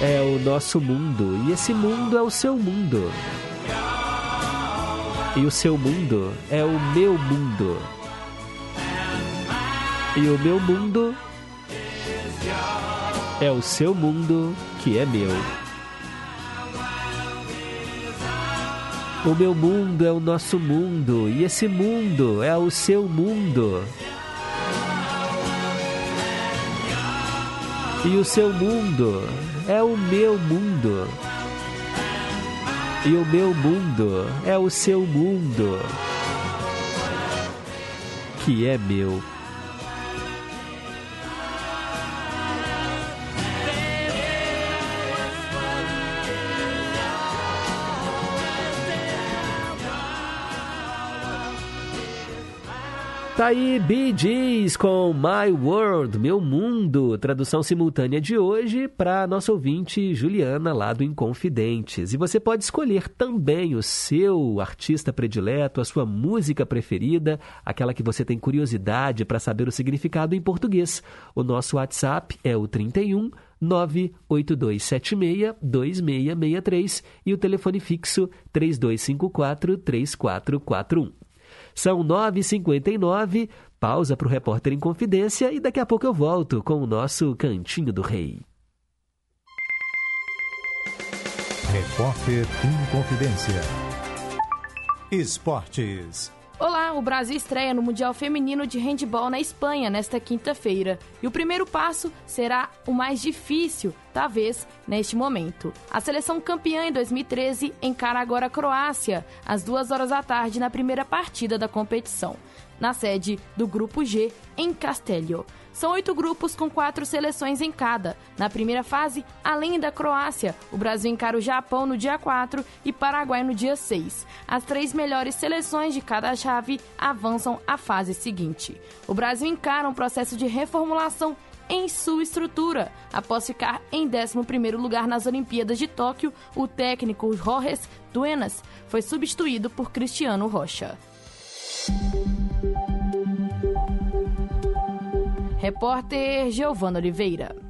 é o nosso mundo e esse mundo é o seu mundo. E o seu mundo é o meu mundo. E o meu mundo é o seu mundo que é meu. O meu mundo é o nosso mundo e esse mundo é o seu mundo. E o seu mundo é o meu mundo. E o meu mundo é o seu mundo, que é meu. Tá aí Bee Gees com My World, Meu Mundo, tradução simultânea de hoje para nossa ouvinte Juliana lá do Inconfidentes. E você pode escolher também o seu artista predileto, a sua música preferida, aquela que você tem curiosidade para saber o significado em português. O nosso WhatsApp é o 31 98276-2663 e o telefone fixo 3254-3441. São 9h59, pausa para o repórter em confidência e daqui a pouco eu volto com o nosso Cantinho do Rei.
Repórter em Confidência. Esportes.
Olá, o Brasil estreia no Mundial Feminino de Handball na Espanha nesta quinta-feira. E o primeiro passo será o mais difícil, talvez, neste momento. A seleção campeã em 2013 encara agora a Croácia, às duas horas da tarde, na primeira partida da competição, na sede do Grupo G, em Castelho. São oito grupos com quatro seleções em cada. Na primeira fase, além da Croácia, o Brasil encara o Japão no dia 4 e Paraguai no dia 6. As três melhores seleções de cada chave avançam à fase seguinte. O Brasil encara um processo de reformulação em sua estrutura. Após ficar em 11º lugar nas Olimpíadas de Tóquio, o técnico Jorge Duenas foi substituído por Cristiano Rocha. Repórter Giovana Oliveira.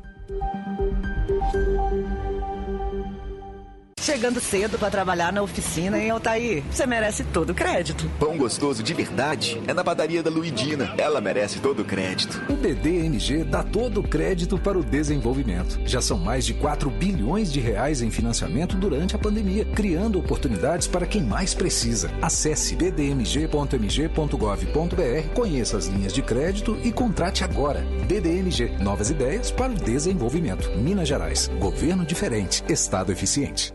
Chegando cedo para trabalhar na oficina, hein, Altair? Você merece todo o crédito.
Pão gostoso de verdade é na padaria da Luidina. Ela merece todo o crédito.
O BDNG dá todo o crédito para o desenvolvimento. Já são mais de 4 bilhões de reais em financiamento durante a pandemia, criando oportunidades para quem mais precisa. Acesse bdmg.mg.gov.br, conheça as linhas de crédito e contrate agora. BDNG, novas ideias para o desenvolvimento. Minas Gerais, governo diferente, Estado eficiente.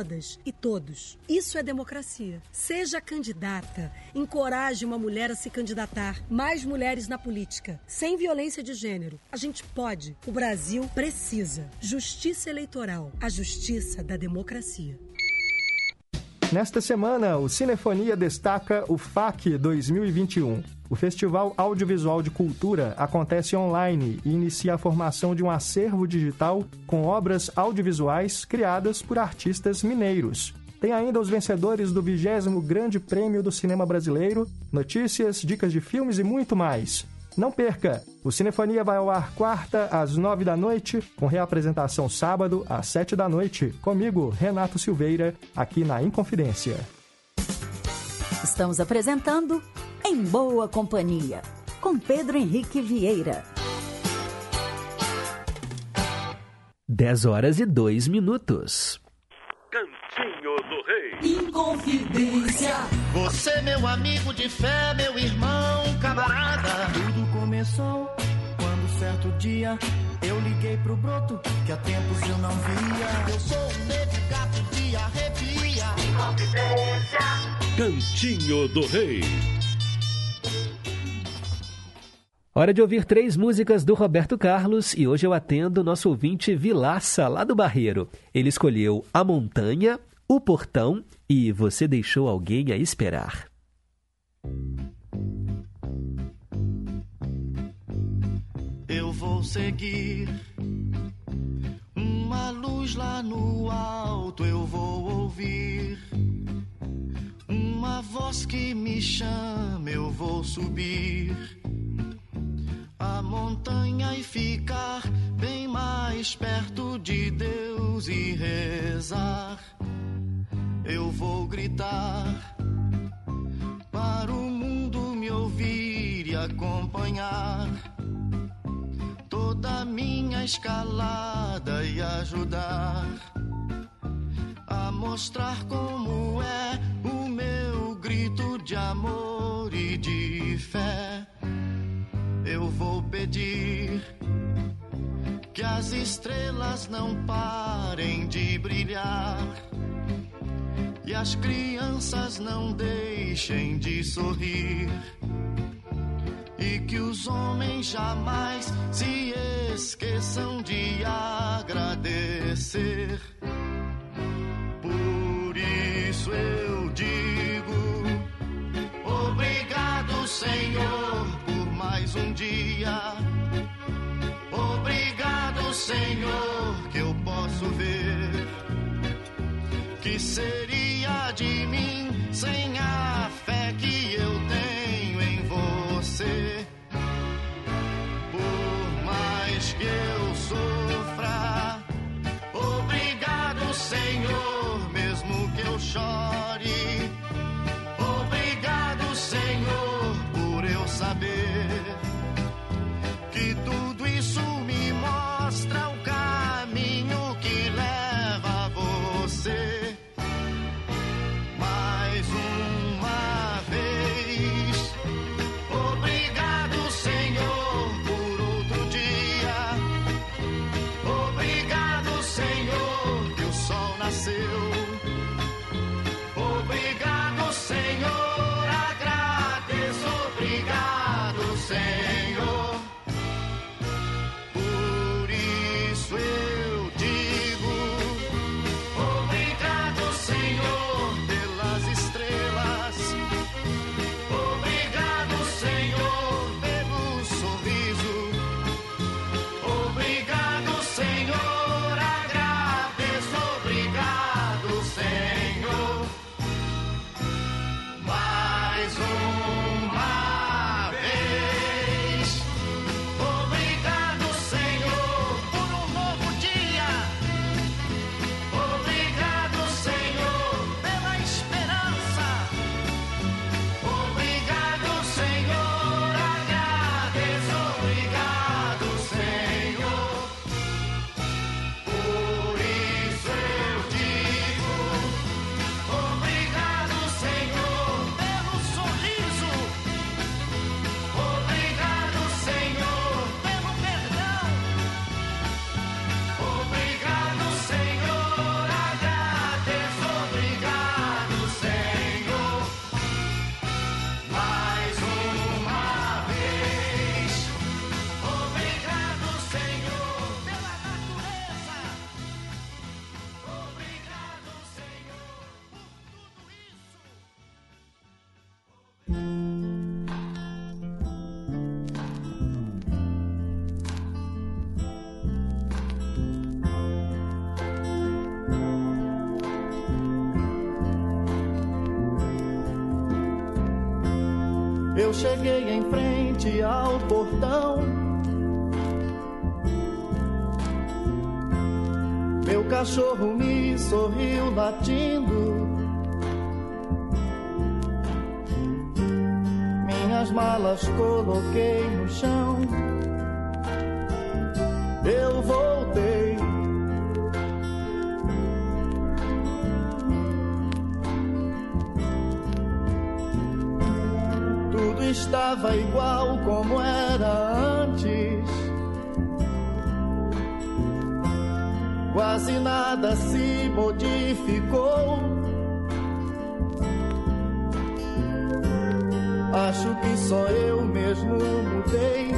todas e todos. Isso é democracia. Seja candidata, encoraje uma mulher a se candidatar. Mais mulheres na política, sem violência de gênero. A gente pode. O Brasil precisa. Justiça eleitoral, a justiça da democracia.
Nesta semana, o Cinefonia destaca o FAC 2021. O Festival Audiovisual de Cultura acontece online e inicia a formação de um acervo digital com obras audiovisuais criadas por artistas mineiros. Tem ainda os vencedores do 20 Grande Prêmio do Cinema Brasileiro, notícias, dicas de filmes e muito mais. Não perca! O Cinefonia vai ao ar quarta às nove da noite, com reapresentação sábado às sete da noite, comigo, Renato Silveira, aqui na Inconfidência.
Estamos apresentando Em Boa Companhia, com Pedro Henrique Vieira.
10 horas e 2 minutos.
Cantinho do Rei.
Inconfidência.
Você, meu amigo de fé, meu irmão, camarada.
Tudo começou quando certo dia eu liguei pro broto que há tempos eu não via.
Eu sou um negro gato de arrepia.
Inconfidência.
Cantinho do Rei.
Hora de ouvir três músicas do Roberto Carlos e hoje eu atendo nosso ouvinte Vilaça, lá do Barreiro. Ele escolheu A Montanha, O Portão e Você Deixou Alguém a Esperar.
Eu vou seguir luz lá no alto eu vou ouvir. Uma voz que me chama, eu vou subir a montanha e ficar bem mais perto de Deus e rezar. Eu vou gritar para o mundo me ouvir e acompanhar toda a minha escalada e ajudar a mostrar como é que as estrelas não parem de brilhar e as crianças não deixem de sorrir e que os homens jamais se esqueçam de agradecer. Por isso eu digo obrigado, Senhor, por mais um dia. Senhor, que eu posso ver. Que seria de mim sem a latindo. Minhas malas coloquei no chão. Eu voltei. Tudo estava igual como era Quase nada se modificou. Acho que só eu mesmo mudei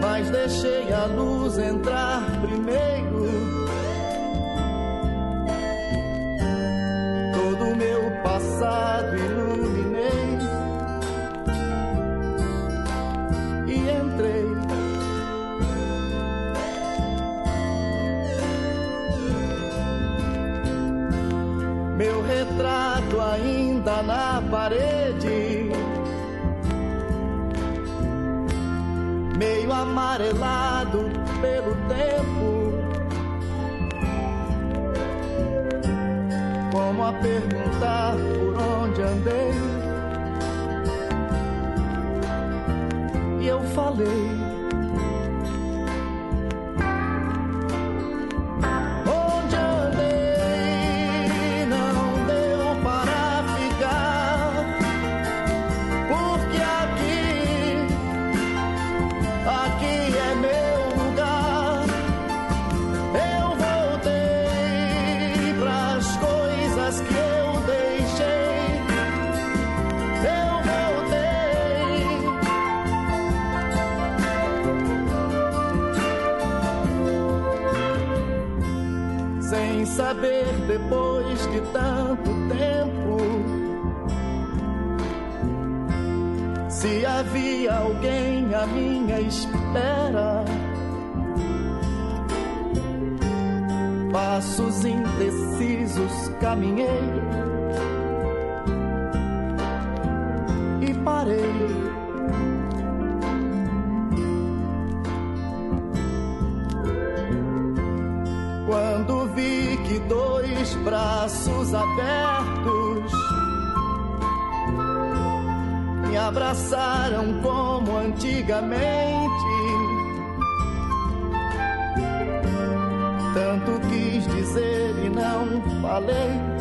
Mas deixei a luz entrar. esfarelado pelo tempo. Como a perguntar por onde andei. espera. Passos indecisos caminhei antigamente. Tanto quis dizer e não falei.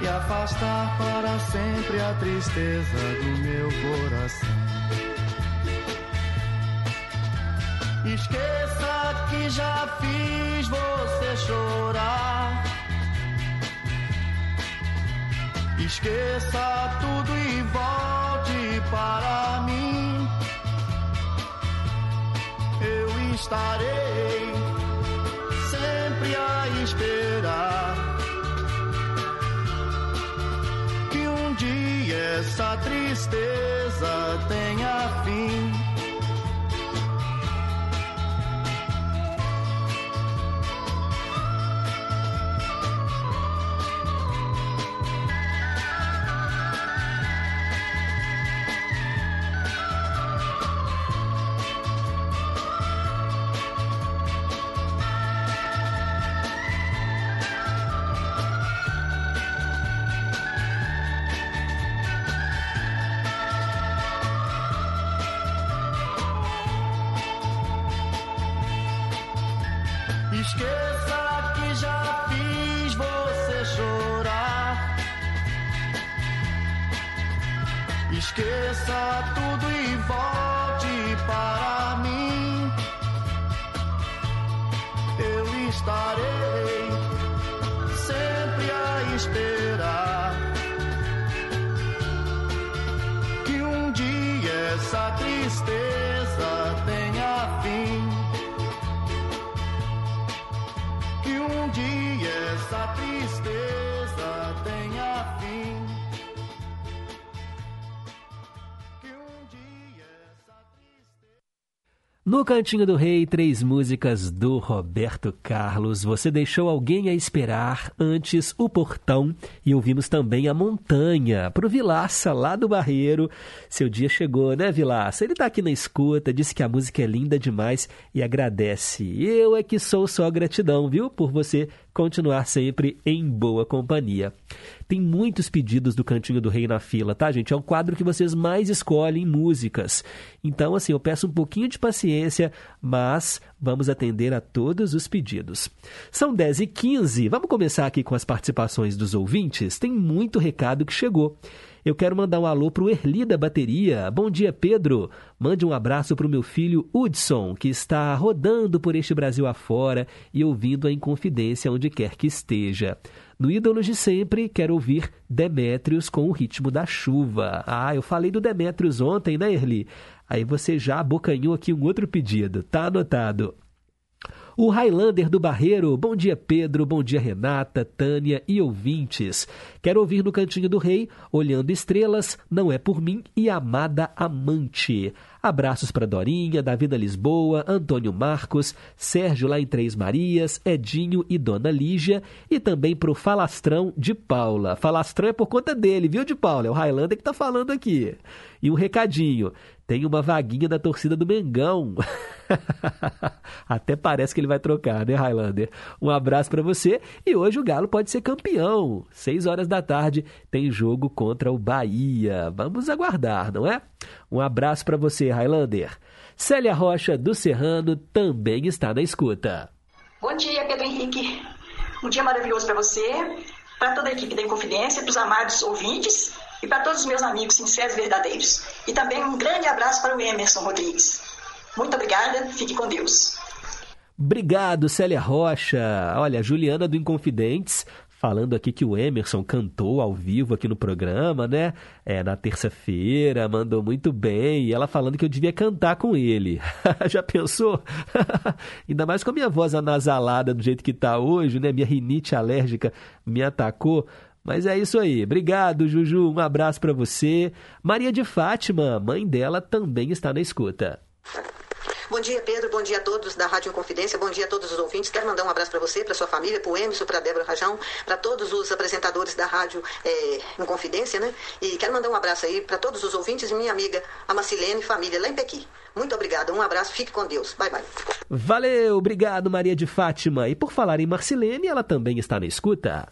e afastar para sempre a tristeza do meu coração. Dia essa tristeza
No Cantinho do Rei, três músicas do Roberto Carlos. Você deixou alguém a esperar antes o portão e ouvimos também a montanha pro Vilaça lá do Barreiro. Seu dia chegou, né, Vilaça? Ele tá aqui na escuta, disse que a música é linda demais e agradece. Eu é que sou só gratidão, viu, por você continuar sempre em boa companhia. Tem muitos pedidos do Cantinho do Rei na fila, tá, gente? É o quadro que vocês mais escolhem músicas. Então, assim, eu peço um pouquinho de paciência, mas vamos atender a todos os pedidos. São 10 e 15 Vamos começar aqui com as participações dos ouvintes? Tem muito recado que chegou. Eu quero mandar um alô pro Erli da Bateria. Bom dia, Pedro. Mande um abraço pro meu filho Hudson, que está rodando por este Brasil afora e ouvindo a Inconfidência onde quer que esteja. No Ídolos de Sempre, quero ouvir Demétrios com o ritmo da chuva. Ah, eu falei do Demétrios ontem, né, Erli? Aí você já abocanhou aqui um outro pedido. Tá anotado. O Highlander do Barreiro, bom dia Pedro, bom dia Renata, Tânia e ouvintes. Quero ouvir no Cantinho do Rei, Olhando Estrelas, Não é por mim e Amada Amante. Abraços para Dorinha, Davi da Lisboa, Antônio Marcos, Sérgio lá em Três Marias, Edinho e Dona Lígia e também pro Falastrão de Paula. Falastrão é por conta dele, viu de Paula? É o Highlander que tá falando aqui. E um recadinho, tem uma vaguinha da torcida do Mengão. Até parece que ele vai trocar, né, Highlander? Um abraço para você e hoje o Galo pode ser campeão. Seis horas da tarde tem jogo contra o Bahia. Vamos aguardar, não é? Um abraço para você, Highlander. Célia Rocha do Serrano também está na escuta.
Bom dia, Pedro Henrique. Um dia maravilhoso para você, para toda a equipe da Inconfidência, para os amados ouvintes e para todos os meus amigos sinceros e verdadeiros. E também um grande abraço para o Emerson Rodrigues. Muito obrigada, fique com Deus.
Obrigado, Célia Rocha. Olha, Juliana do Inconfidentes falando aqui que o Emerson cantou ao vivo aqui no programa, né? É, na terça-feira, mandou muito bem. E ela falando que eu devia cantar com ele. Já pensou? Ainda mais com a minha voz anasalada do jeito que tá hoje, né? Minha rinite alérgica me atacou. Mas é isso aí. Obrigado, Juju. Um abraço para você. Maria de Fátima, mãe dela, também está na escuta.
Bom dia, Pedro. Bom dia a todos da Rádio Inconfidência. Bom dia a todos os ouvintes. Quero mandar um abraço para você, para sua família, para o Emerson, para a Débora Rajão, para todos os apresentadores da Rádio é, Inconfidência, né? E quero mandar um abraço aí para todos os ouvintes e minha amiga, a Macilene, família lá em Pequi. Muito obrigada. Um abraço. Fique com Deus. Bye, bye.
Valeu, obrigado, Maria de Fátima. E por falar em Marcilene, ela também está na escuta.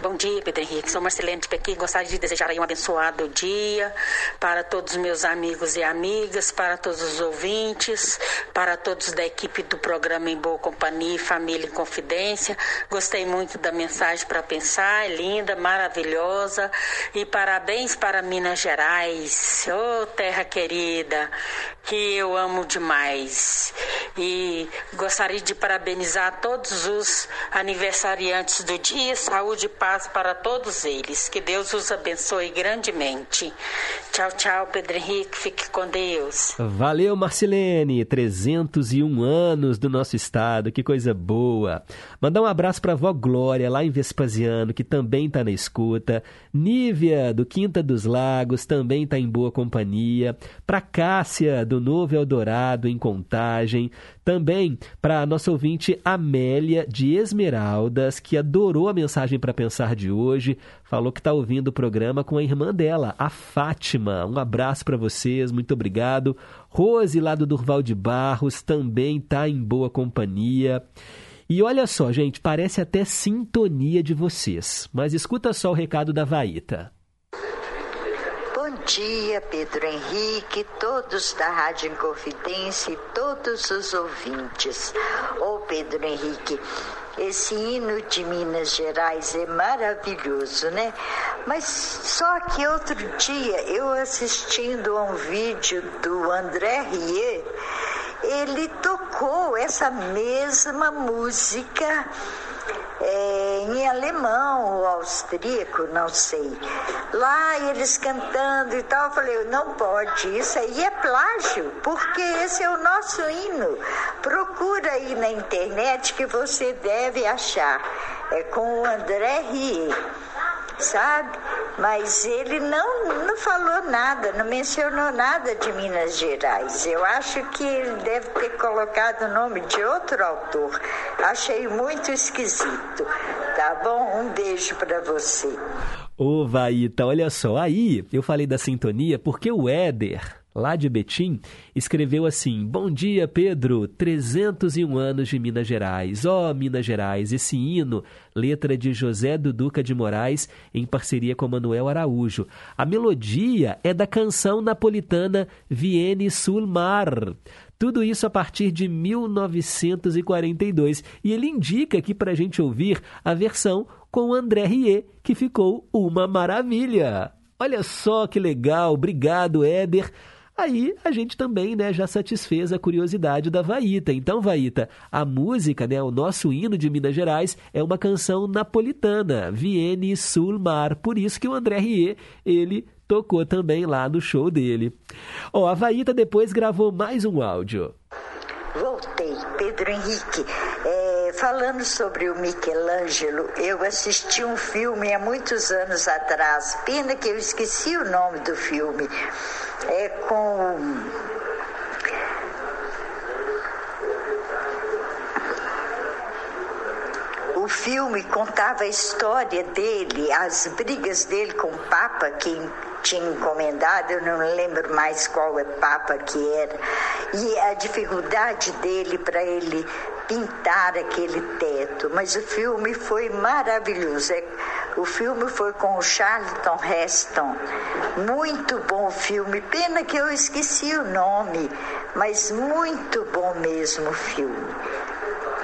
Bom dia, Pedro Henrique. Sou Marcelene de Pequim. Gostaria de desejar aí um abençoado dia para todos os meus amigos e amigas, para todos os ouvintes, para todos da equipe do programa Em Boa Companhia, Família em Confidência. Gostei muito da mensagem para pensar, é linda, maravilhosa. E parabéns para Minas Gerais, ô oh, terra querida, que eu amo demais. E gostaria de parabenizar todos os aniversariantes do dia, saúde e paz para todos eles. Que Deus os abençoe grandemente. Tchau, tchau, Pedro Henrique. Fique com Deus.
Valeu, Marcelene. 301 anos do nosso estado, que coisa boa. Mandar um abraço para a vó Glória, lá em Vespasiano, que também está na escuta. Nívia, do Quinta dos Lagos, também está em boa companhia. Para Cássia, do Novo Eldorado, em Contagem. Também para a nossa ouvinte Amélia, de Esmeraldas, que adorou a mensagem para pensar de hoje. Falou que está ouvindo o programa com a irmã dela, a Fátima. Um abraço para vocês, muito obrigado. Rose, lá do Durval de Barros, também está em boa companhia. E olha só, gente, parece até sintonia de vocês. Mas escuta só o recado da Vaíta.
Dia, Pedro Henrique, todos da Rádio Inconfidência e todos os ouvintes. Ô, Pedro Henrique, esse hino de Minas Gerais é maravilhoso, né? Mas só que outro dia, eu assistindo a um vídeo do André Rie, ele tocou essa mesma música é, em alemão ou austríaco, não sei. Lá eles cantando e tal, eu falei, não pode, isso aí é plágio, porque esse é o nosso hino. Procura aí na internet que você deve achar. É com o André Rie sabe? Mas ele não, não falou nada, não mencionou nada de Minas Gerais. Eu acho que ele deve ter colocado o nome de outro autor. Achei muito esquisito. Tá bom? Um beijo para você.
Ô, Vaíta, olha só, aí eu falei da sintonia porque o Éder, lá de Betim, escreveu assim: Bom dia, Pedro, 301 anos de Minas Gerais. Ó, oh, Minas Gerais, esse hino, letra de José do Duca de Moraes, em parceria com Manuel Araújo. A melodia é da canção napolitana Viene sul Mar. Tudo isso a partir de 1942. E ele indica aqui para a gente ouvir a versão com André Rie, que ficou uma maravilha. Olha só que legal, obrigado, Éder. Aí a gente também né, já satisfez a curiosidade da Vaíta. Então, Vaíta, a música, né, o nosso hino de Minas Gerais, é uma canção napolitana, Viene sul Mar. Por isso que o André Rie, ele tocou também lá no show dele. Ó, oh, a Vaíta depois gravou mais um áudio.
Voltei, Pedro Henrique. Falando sobre o Michelangelo, eu assisti um filme há muitos anos atrás. Pena que eu esqueci o nome do filme. É com o filme contava a história dele, as brigas dele com o Papa, que tinha encomendado, eu não lembro mais qual é Papa que era, e a dificuldade dele para ele pintar aquele teto. Mas o filme foi maravilhoso. É, o filme foi com o Charlton Heston. Muito bom filme. Pena que eu esqueci o nome, mas muito bom mesmo o filme.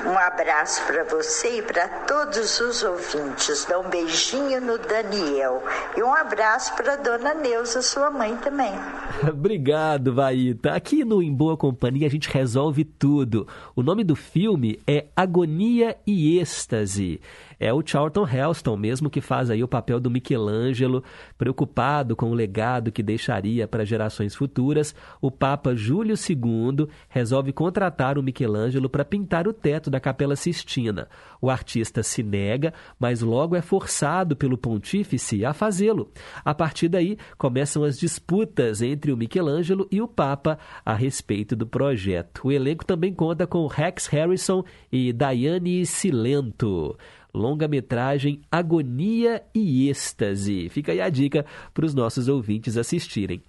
Um abraço para você e para todos os ouvintes. Dá um beijinho no Daniel. E um abraço para dona Neuza, sua mãe também.
Obrigado, Vaíta. Aqui no Em Boa Companhia a gente resolve tudo. O nome do filme é Agonia e Êxtase. É o Charlton Heston mesmo que faz aí o papel do Michelangelo, preocupado com o legado que deixaria para gerações futuras. O Papa Júlio II resolve contratar o Michelangelo para pintar o teto da Capela Sistina. O artista se nega, mas logo é forçado pelo pontífice a fazê-lo. A partir daí começam as disputas entre o Michelangelo e o Papa a respeito do projeto. O elenco também conta com Rex Harrison e Diane Silento longa-metragem Agonia e Êxtase. Fica aí a dica para os nossos ouvintes assistirem.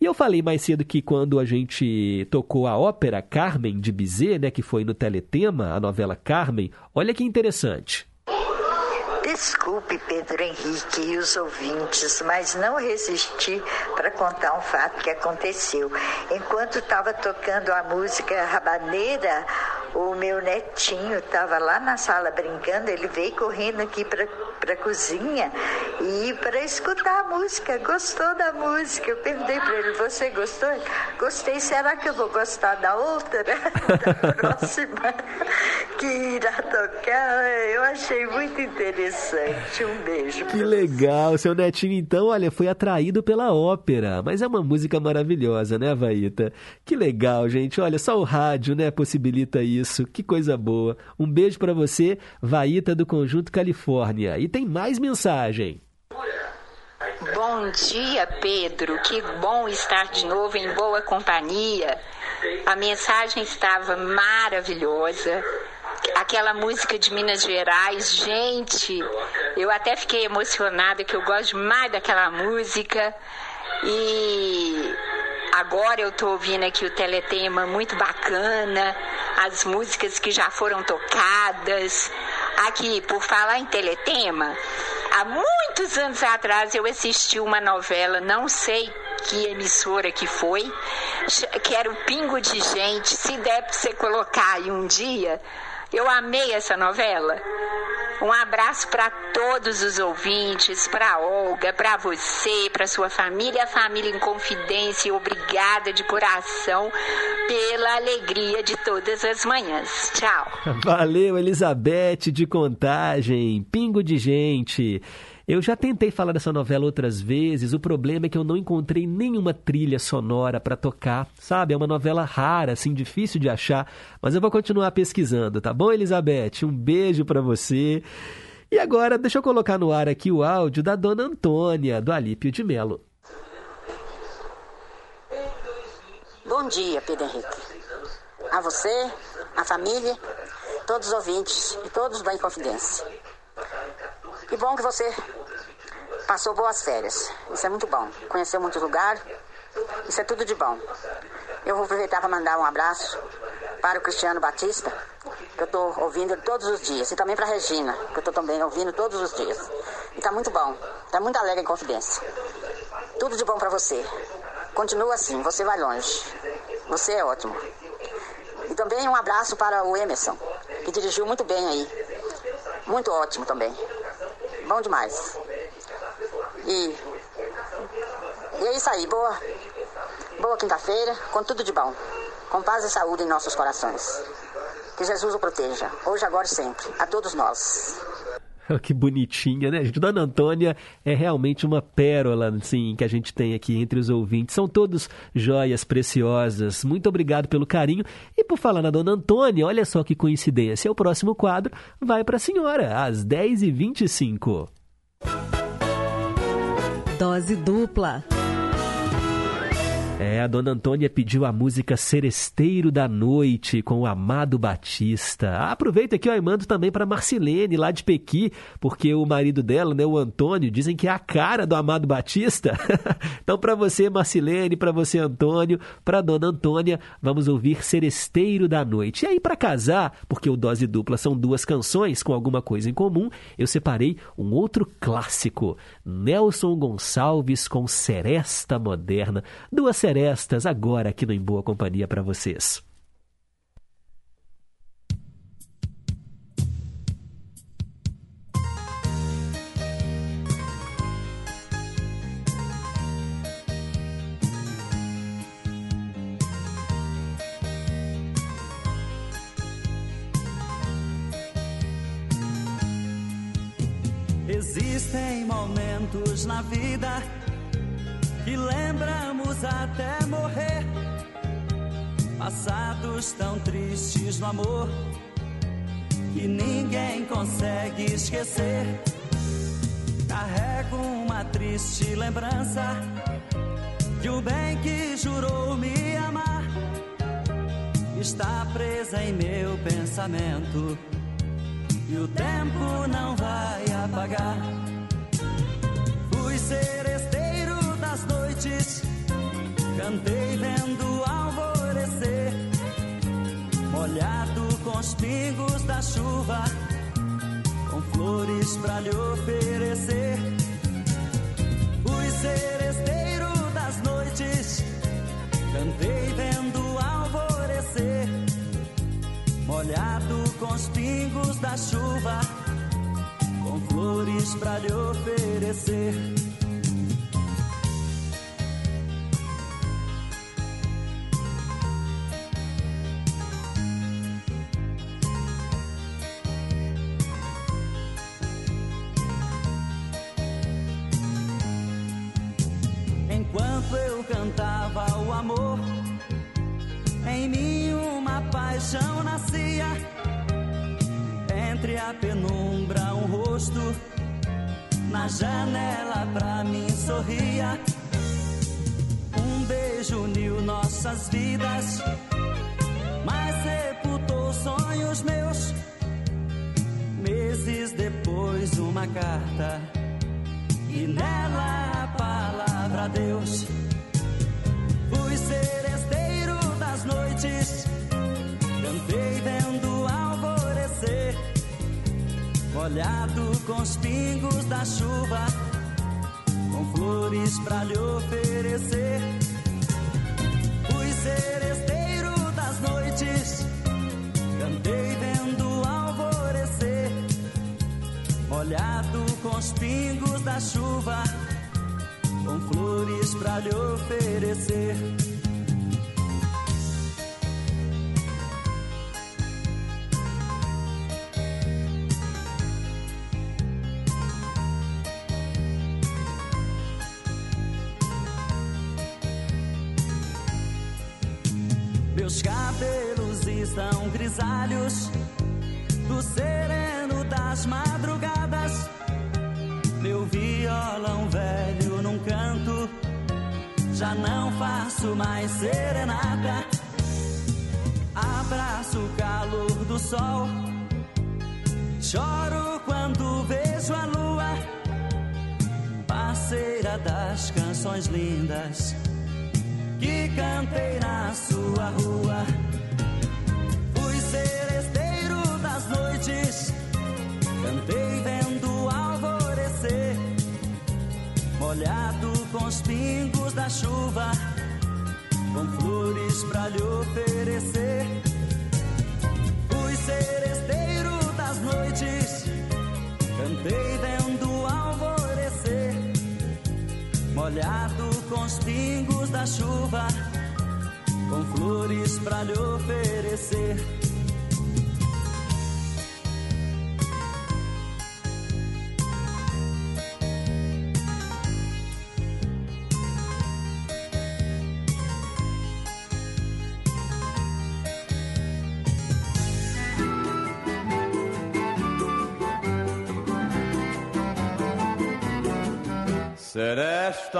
E eu falei mais cedo que quando a gente tocou a ópera Carmen de Bizet, né, que foi no Teletema, a novela Carmen, olha que interessante.
Desculpe, Pedro Henrique e os ouvintes, mas não resisti para contar um fato que aconteceu. Enquanto estava tocando a música Rabaneira, O meu netinho estava lá na sala brincando, ele veio correndo aqui para a cozinha e para escutar a música. Gostou da música? Eu perguntei para ele: Você gostou? Gostei. Será que eu vou gostar da outra? da próxima que irá tocar? Eu achei muito interessante. Um beijo.
Que legal, seu netinho então, olha, foi atraído pela ópera, mas é uma música maravilhosa, né, Vaíta? Que legal, gente. Olha, só o rádio, né, possibilita isso. Que coisa boa. Um beijo para você, Vaíta do Conjunto Califórnia. E tem mais mensagem.
Bom dia, Pedro. Que bom estar de novo em boa companhia. A mensagem estava maravilhosa. Aquela música de Minas Gerais, gente, eu até fiquei emocionada que eu gosto mais daquela música. E agora eu tô ouvindo aqui o teletema muito bacana, as músicas que já foram tocadas. Aqui, por falar em teletema, há muitos anos atrás eu assisti uma novela, não sei que emissora que foi, que era o Pingo de Gente. Se der pra você colocar aí um dia, eu amei essa novela. Um abraço para todos os ouvintes, para Olga, para você, para sua família, a família em confidência. e Obrigada de coração pela alegria de todas as manhãs. Tchau.
Valeu, Elizabeth de Contagem, Pingo de Gente. Eu já tentei falar dessa novela outras vezes, o problema é que eu não encontrei nenhuma trilha sonora para tocar, sabe? É uma novela rara, assim, difícil de achar, mas eu vou continuar pesquisando, tá bom, Elizabeth? Um beijo para você. E agora, deixa eu colocar no ar aqui o áudio da dona Antônia, do Alípio de Melo.
Bom dia, Pedro Henrique. A você, a família, todos os ouvintes e todos da Inconfidência. Que bom que você passou boas férias. Isso é muito bom. Conheceu muitos lugares. Isso é tudo de bom. Eu vou aproveitar para mandar um abraço para o Cristiano Batista, que eu estou ouvindo todos os dias. E também para a Regina, que eu estou também ouvindo todos os dias. E está muito bom. Está muito alegre em confidência. Tudo de bom para você. Continua assim, você vai longe. Você é ótimo. E também um abraço para o Emerson, que dirigiu muito bem aí. Muito ótimo também. Bom demais. E, e é isso aí, boa, boa quinta-feira, com tudo de bom. Com paz e saúde em nossos corações. Que Jesus o proteja, hoje, agora e sempre, a todos nós.
que bonitinha, né, gente? Dona Antônia é realmente uma pérola, assim, que a gente tem aqui entre os ouvintes. São todos joias preciosas. Muito obrigado pelo carinho. E por falar na Dona Antônia, olha só que coincidência. O próximo quadro vai para a senhora, às 10h25.
Dose dupla.
É, a dona Antônia pediu a música Seresteiro da Noite com o Amado Batista. Aproveita aqui, ó, e mando também para Marcilene, lá de Pequi, porque o marido dela, né, o Antônio, dizem que é a cara do Amado Batista. então, para você, Marcilene, para você, Antônio, para dona Antônia, vamos ouvir Seresteiro da Noite. E aí, para casar, porque o Dose Dupla são duas canções com alguma coisa em comum, eu separei um outro clássico, Nelson Gonçalves com Seresta Moderna. Duas serestas agora aqui no Em Boa Companhia para vocês.
Existem momentos na vida que lembramos até morrer. Passados tão tristes no amor que ninguém consegue esquecer. Carrego uma triste lembrança de um bem que jurou me amar. Está presa em meu pensamento e o tempo não vai apagar. Fui seresteiro das noites, cantei vendo alvorecer, molhado com os pingos da chuva, com flores pra lhe oferecer. Fui seresteiro das noites, cantei vendo alvorecer, molhado com os pingos da chuva, com flores pra lhe oferecer. Enquanto eu cantava o amor, em mim uma paixão nascia. Entre a penumbra, um rosto na janela pra mim sorria. Um beijo uniu nossas vidas, mas sepultou sonhos meus. Meses depois, uma carta e nela a palavra Deus. Fui seresteiro das noites, cantei vendo alvorecer, molhado com os pingos da chuva, com flores pra lhe oferecer. Fui seresteiro das noites, cantei vendo molhado com os pingos da chuva, com flores pra lhe oferecer. Sol, choro quando vejo a lua, parceira das canções lindas que cantei na sua rua. Fui seresteiro das noites, cantei vendo alvorecer, molhado com os pingos da chuva, com flores pra lhe oferecer. Cantei vendo alvorecer, molhado com os pingos da chuva, com flores pra lhe oferecer.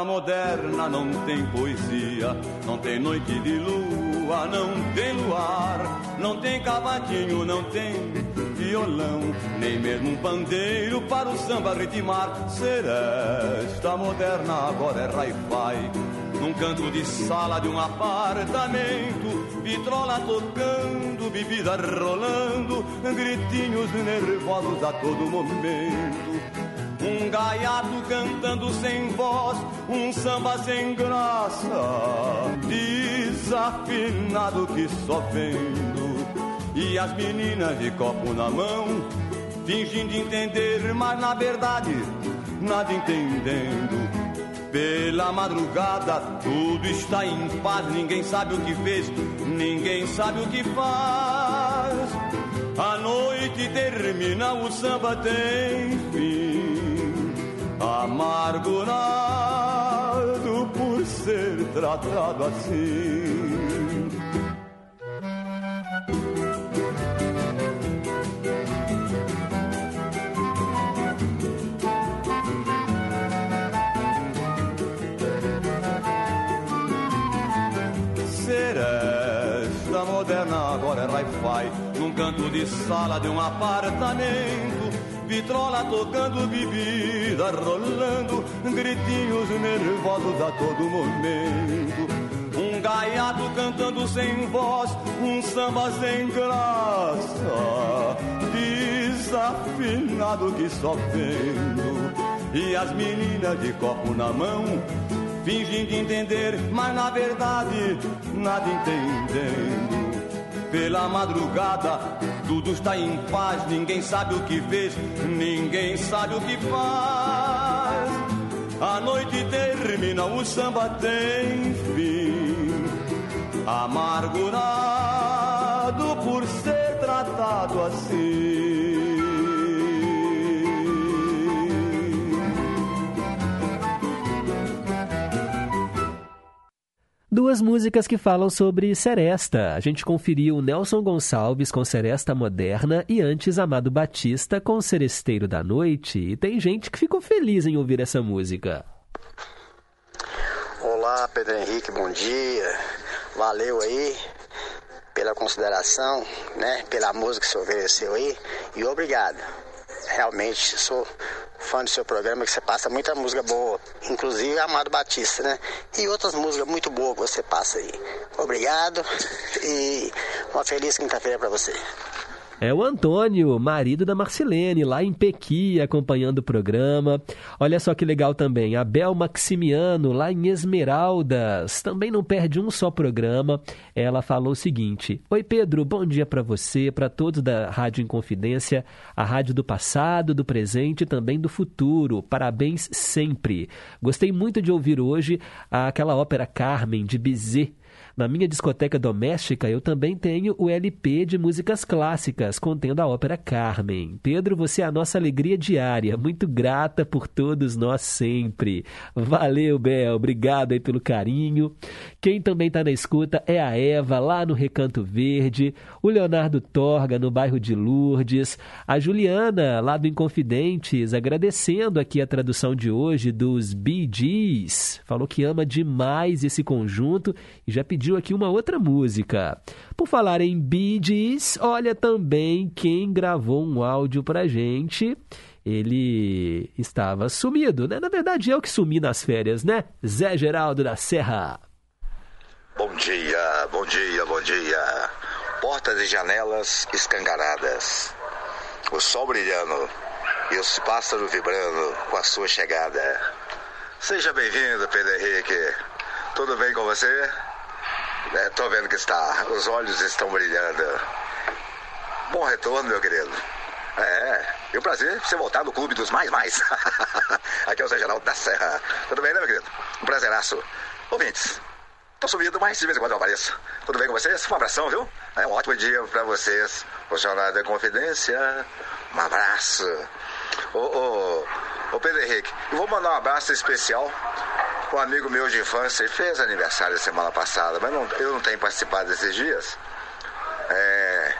Moderna não tem poesia, não tem noite de lua, não tem luar, não tem cavadinho, não tem violão, nem mesmo um pandeiro para o samba ritmar. Seresta moderna agora é rai-fai, num canto de sala de um apartamento, vitrola tocando, bebida rolando, gritinhos nervosos a todo momento. Um gaiato cantando sem voz, um samba sem graça, desafinado que só vendo. E as meninas de copo na mão, fingindo entender, mas na verdade, nada entendendo. Pela madrugada, tudo está em paz, ninguém sabe o que fez, ninguém sabe o que faz. A noite termina, o samba tem fim amargurado por ser tratado assim. Seresta moderna agora é hi-fi num canto de sala de um apartamento vitrola tocando bebida, rolando gritinhos nervosos a todo momento. Um gaiato cantando sem voz, um samba sem graça, desafinado que só vendo. E as meninas de copo na mão, fingindo entender, mas na verdade nada entendendo. Pela madrugada, tudo está em paz, ninguém sabe o que fez, ninguém sabe o que faz. A noite termina, o samba tem fim, amargurado por ser tratado assim.
Duas músicas que falam sobre Seresta. A gente conferiu Nelson Gonçalves com Seresta Moderna e antes Amado Batista com Seresteiro da Noite. E tem gente que ficou feliz em ouvir essa música.
Olá, Pedro Henrique, bom dia. Valeu aí pela consideração, né? Pela música que você ofereceu aí. E obrigado. Realmente sou fã do seu programa, que você passa muita música boa, inclusive Amado Batista, né? E outras músicas muito boas que você passa aí. Obrigado e uma feliz quinta-feira para você.
É o Antônio, marido da Marcilene, lá em Pequi, acompanhando o programa. Olha só que legal também, a Bel Maximiano, lá em Esmeraldas, também não perde um só programa. Ela falou o seguinte: Oi Pedro, bom dia para você, para todos da Rádio Inconfidência, a rádio do passado, do presente e também do futuro. Parabéns sempre. Gostei muito de ouvir hoje aquela ópera Carmen de Bizet na minha discoteca doméstica, eu também tenho o LP de músicas clássicas, contendo a ópera Carmen. Pedro, você é a nossa alegria diária. Muito grata por todos nós sempre. Valeu, Bel. Obrigado aí pelo carinho. Quem também está na escuta é a Eva, lá no Recanto Verde, o Leonardo Torga, no bairro de Lourdes, a Juliana, lá do Inconfidentes, agradecendo aqui a tradução de hoje dos Bee Gees. Falou que ama demais esse conjunto e já pediu pediu aqui uma outra música. Por falar em Bee Gees, olha também quem gravou um áudio pra gente. Ele estava sumido, né? Na verdade, eu que sumi nas férias, né? Zé Geraldo da Serra.
Bom dia, bom dia, bom dia. Portas e janelas escancaradas. O sol brilhando e os pássaros vibrando com a sua chegada. Seja bem-vindo, Pedro Henrique. Tudo bem com você? Estou é, vendo que está, os olhos estão brilhando. Bom retorno, meu querido. É, e o prazer você voltar no clube dos mais mais. Aqui é o Zé Geraldo da Serra. Tudo bem, né, meu querido? Um prazeraço. Ouvintes, tô sumido, mas de vez em quando eu apareço. Tudo bem com vocês? Um abração, viu? É um ótimo dia para vocês. Funcionário da Confidência, um abraço. Ô, ô, ô Pedro Henrique, eu vou mandar um abraço especial um amigo meu de infância fez aniversário semana passada, mas não, eu não tenho participado desses dias. É,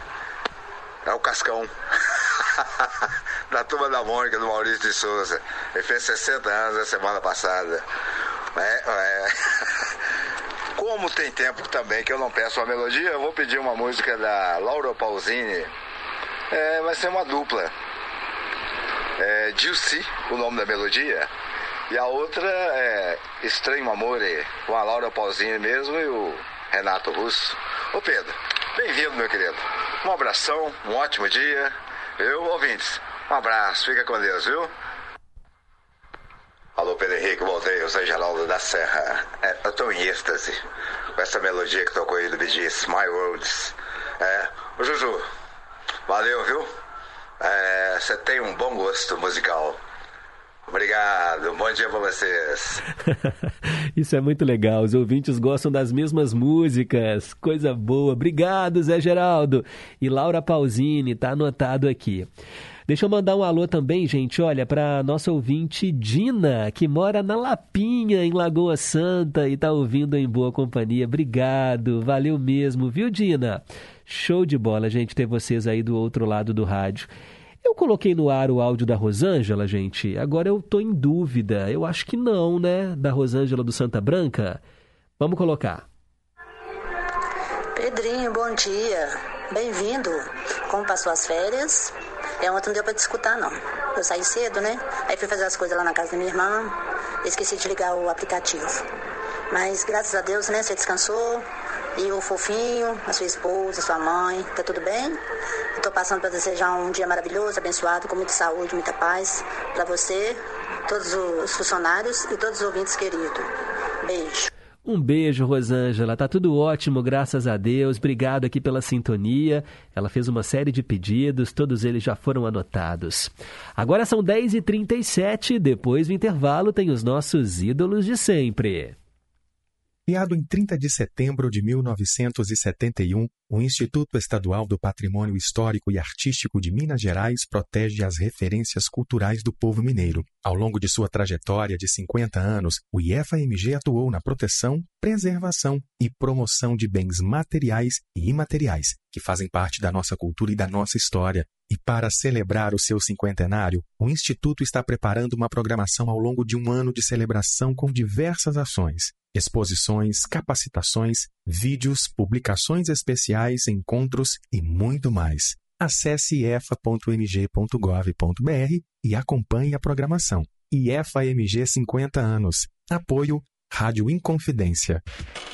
é o Cascão. da turma da Mônica, do Maurício de Souza. Ele fez 60 anos a semana passada. É, é. Como tem tempo também que eu não peço uma melodia, eu vou pedir uma música da Laura Pausini. É, vai ser uma dupla. É, Juicy, o nome da melodia. E a outra é Estranho Amor, com a Laura Pausini mesmo e o Renato Russo. Ô Pedro, bem-vindo, meu querido. Um abração, um ótimo dia. Eu, ouvintes, um abraço, fica com Deus, viu? Alô, Pedro Henrique, voltei, eu sou Geraldo da Serra. É, eu tô em êxtase com essa melodia que tocou aí do BG's, My Worlds. É, ô Juju, valeu, viu? É, você tem um bom gosto musical. Obrigado, bom dia para vocês.
Isso é muito legal, os ouvintes gostam das mesmas músicas, coisa boa. Obrigado, Zé Geraldo. E Laura Pausini, tá anotado aqui. Deixa eu mandar um alô também, gente, olha, para nossa ouvinte Dina, que mora na Lapinha, em Lagoa Santa, e tá ouvindo em boa companhia. Obrigado, valeu mesmo, viu, Dina? Show de bola, gente, ter vocês aí do outro lado do rádio. Eu coloquei no ar o áudio da Rosângela, gente. Agora eu tô em dúvida. Eu acho que não, né? Da Rosângela do Santa Branca. Vamos colocar.
Pedrinho, bom dia. Bem-vindo. Como passou as férias? É, ontem não deu pra te escutar, não. Eu saí cedo, né? Aí fui fazer as coisas lá na casa da minha irmã. Esqueci de ligar o aplicativo. Mas graças a Deus, né? Você descansou. E o fofinho, a sua esposa, a sua mãe, tá tudo bem? Estou passando para desejar um dia maravilhoso, abençoado, com muita saúde, muita paz para você, todos os funcionários e todos os ouvintes queridos. Beijo.
Um beijo, Rosângela. Tá tudo ótimo, graças a Deus. Obrigado aqui pela sintonia. Ela fez uma série de pedidos, todos eles já foram anotados. Agora são 10h37, depois do intervalo tem os nossos ídolos de sempre.
Criado em 30 de setembro de 1971, o Instituto Estadual do Patrimônio Histórico e Artístico de Minas Gerais protege as referências culturais do povo mineiro. Ao longo de sua trajetória de 50 anos, o IFAMG atuou na proteção, preservação e promoção de bens materiais e imateriais que fazem parte da nossa cultura e da nossa história. E para celebrar o seu cinquentenário, o Instituto está preparando uma programação ao longo de um ano de celebração com diversas ações exposições, capacitações, vídeos, publicações especiais, encontros e muito mais. Acesse efa.mg.gov.br e acompanhe a programação. IEFA-MG 50 anos. Apoio Rádio Inconfidência.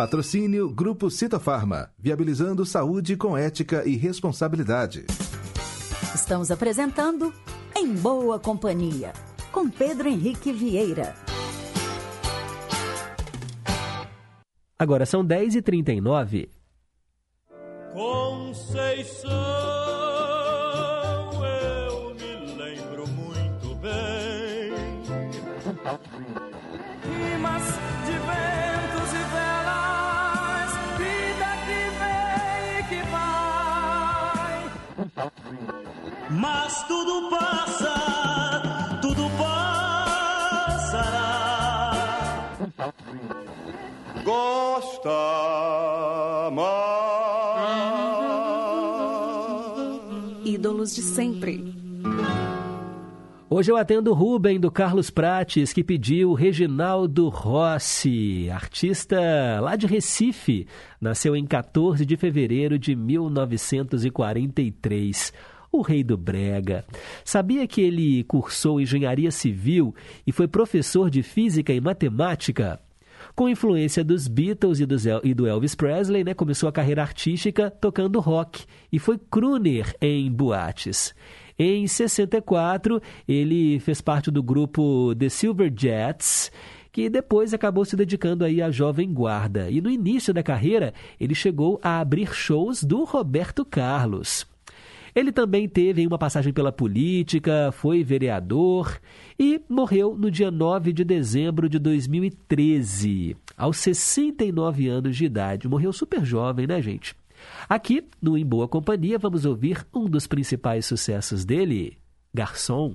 Patrocínio Grupo Citofarma, viabilizando saúde com ética e responsabilidade.
Estamos apresentando Em Boa Companhia, com Pedro Henrique Vieira.
Agora são 10h39.
Conceição, Mas tudo passa, tudo passará.
Gosta
Ídolos de sempre.
Hoje eu atendo o Rubem do Carlos Prates, que pediu Reginaldo Rossi, artista lá de Recife. Nasceu em 14 de fevereiro de 1943. O rei do Brega. Sabia que ele cursou engenharia civil e foi professor de física e matemática? Com influência dos Beatles e, do Elvis Presley, né, começou a carreira artística tocando rock e foi crooner em boates. Em 64, ele fez parte do grupo The Silver Jets, que depois acabou se dedicando aí à jovem guarda. E no início da carreira, ele chegou a abrir shows do Roberto Carlos. Ele também teve uma passagem pela política, foi vereador e morreu no dia 9 de dezembro de 2013, aos 69 anos de idade. Morreu super jovem, né, gente? Aqui, no Em Boa Companhia, vamos ouvir um dos principais sucessos dele, Garçom.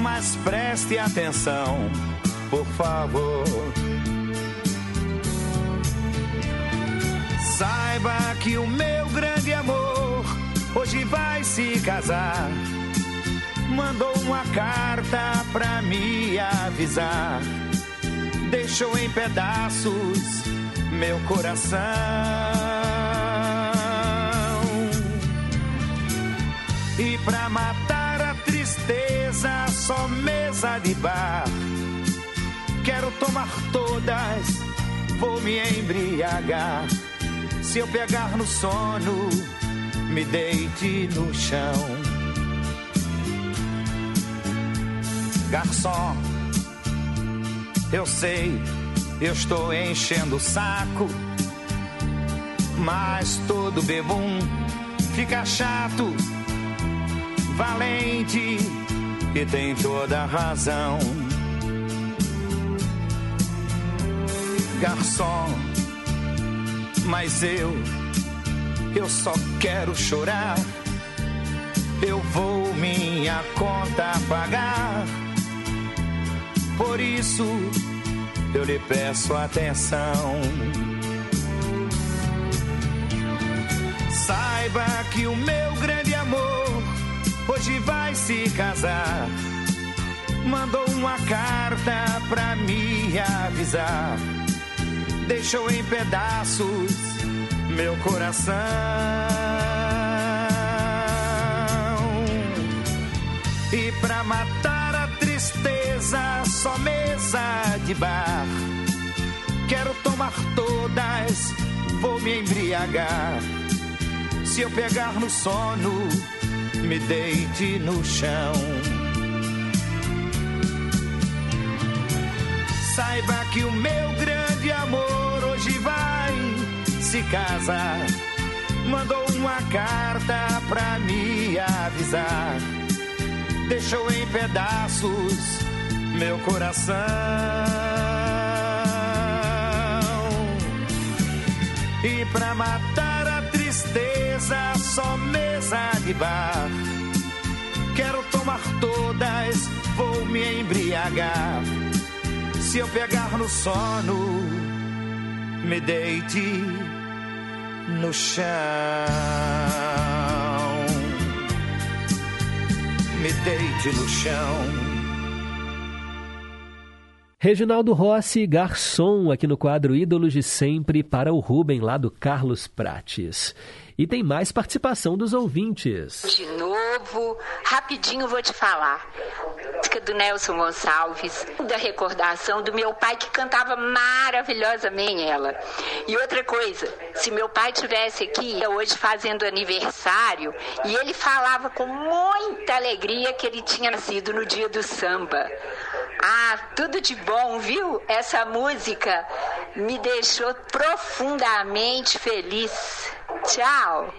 Mas preste atenção, por favor. Saiba que o meu grande amor hoje vai se casar. Mandou uma carta pra me avisar. Deixou em pedaços meu coração. E pra matar a tristeza, só mesa de bar. Quero tomar todas, vou me embriagar. Se eu pegar no sono, me deite no chão. Garçom, eu sei, eu estou enchendo o saco, mas todo bebum fica chato, valente e tem toda a razão. Garçom, mas eu, eu só quero chorar. Eu vou minha conta pagar. Por isso eu lhe peço atenção. Saiba que o meu grande amor hoje vai se casar. Mandou uma carta pra me avisar. Deixou em pedaços meu coração. E pra matar a tristeza, só mesa de bar. Quero tomar todas, vou me embriagar. Se eu pegar no sono, me deite no chão. Saiba que o meu grande amor hoje vai se casar. Mandou uma carta pra me avisar. Deixou em pedaços meu coração. E pra matar a tristeza, só mesa de bar. Quero tomar todas, vou me embriagar. Se eu pegar no sono, me deite no chão. Me deite no chão.
Reginaldo Rossi, garçom, aqui no quadro Ídolos de Sempre, para o Rubem, lá do Carlos Prates. E tem mais participação dos ouvintes.
De novo, rapidinho vou te falar. Do Nelson Gonçalves, da recordação do meu pai que cantava maravilhosamente ela. E outra coisa, se meu pai tivesse aqui hoje fazendo aniversário e ele falava com muita alegria que ele tinha nascido no dia do samba. Ah, tudo de bom, viu? Essa música me deixou profundamente feliz. Tchau.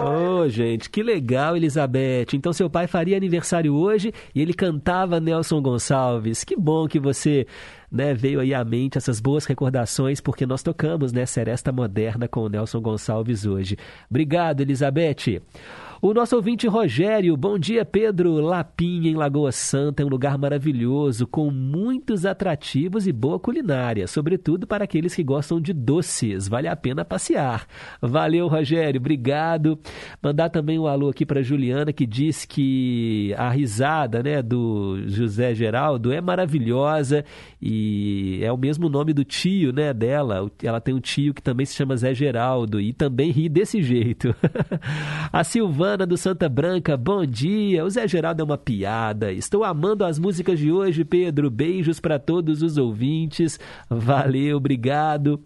Oh, gente, que legal, Elizabeth. Então, seu pai faria aniversário hoje e ele cantava Nelson Gonçalves. Que bom que você né, veio aí à mente essas boas recordações, porque nós tocamos né, Seresta Moderna com o Nelson Gonçalves hoje. Obrigado, Elizabeth. O nosso ouvinte Rogério, bom dia Pedro. Lapinha em Lagoa Santa é um lugar maravilhoso, com muitos atrativos e boa culinária, sobretudo para aqueles que gostam de doces. Vale a pena passear. Valeu, Rogério, obrigado. Mandar também um alô aqui para Juliana, que diz que a risada né, do José Geraldo é maravilhosa e é o mesmo nome do tio né, dela. Ela tem um tio que também se chama Zé Geraldo e também ri desse jeito. a Silvana do Santa Branca, bom dia. O Zé Geraldo é uma piada. Estou amando as músicas de hoje, Pedro. Beijos para todos os ouvintes. Valeu, obrigado.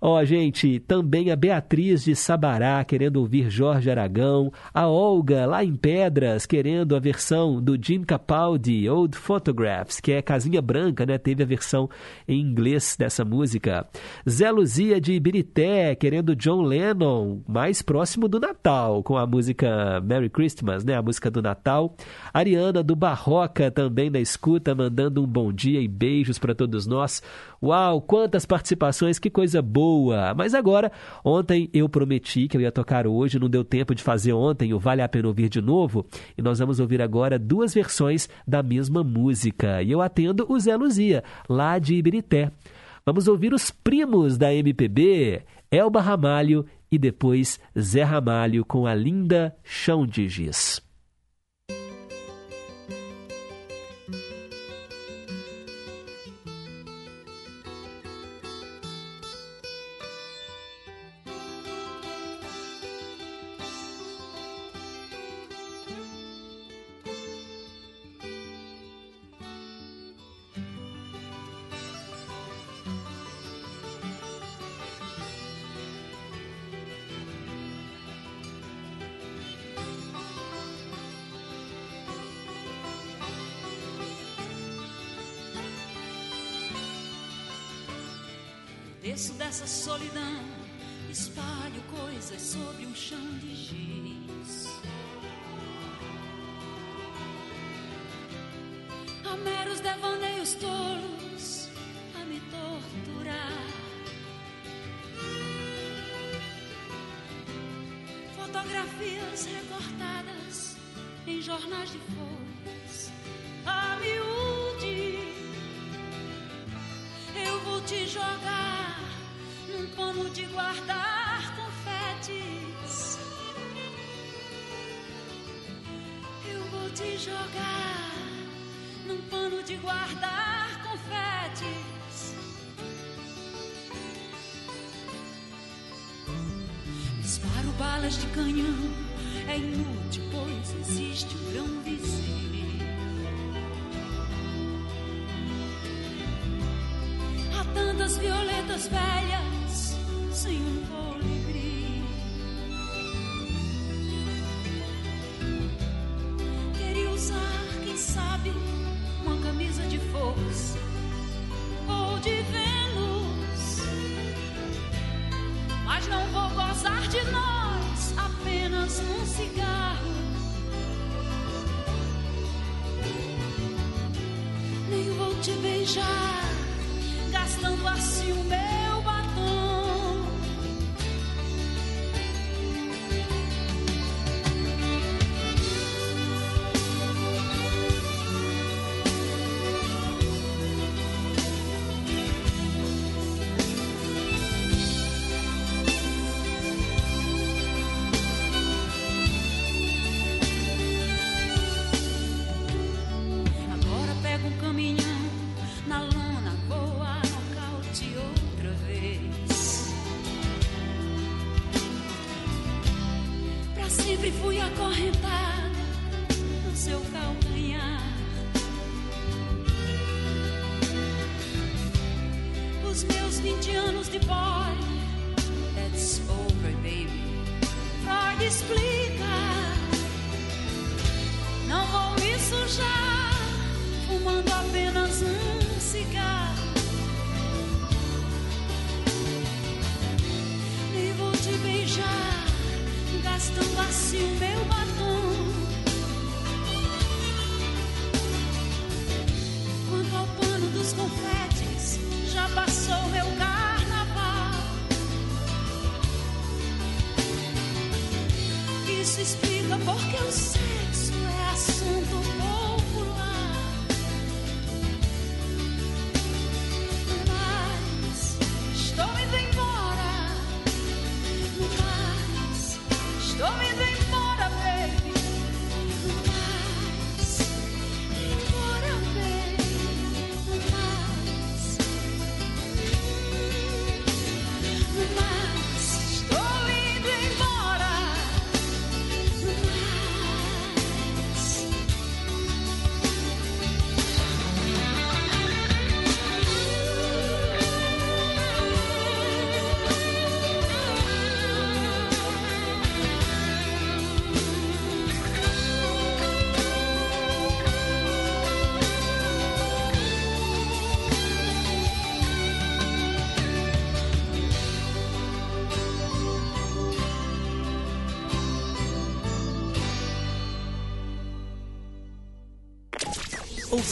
Ó, oh, gente, também a Beatriz de Sabará querendo ouvir Jorge Aragão, a Olga lá em Pedras querendo a versão do Jim Capaldi, Old Photographs, que é Casinha Branca, né? Teve a versão em inglês dessa música. Zé Luzia de Ibirité querendo John Lennon, mais próximo do Natal, com a música Merry Christmas, né? A música do Natal. Ariana do Barroca também na escuta, mandando um bom dia e beijos para todos nós. Uau, quantas participações, que coisa boa! Mas agora, ontem eu prometi que eu ia tocar hoje, não deu tempo de fazer ontem o Vale a Pena Ouvir de novo, e nós vamos ouvir agora duas versões da mesma música. E eu atendo o Zé Luzia, lá de Ibirité. Vamos ouvir os primos da MPB, Elba Ramalho e depois Zé Ramalho com a linda Chão de Giz.
Desço dessa solidão
Espalho coisas sobre um chão de giz. Há meros devaneios tolos a me torturar. Fotografias recortadas em jornais de folhas. De guardar confetes. Eu vou te jogar num pano de guardar confetes. Disparo balas de canhão, é inútil, pois existe o grão vizir. Há tantas violetas velhas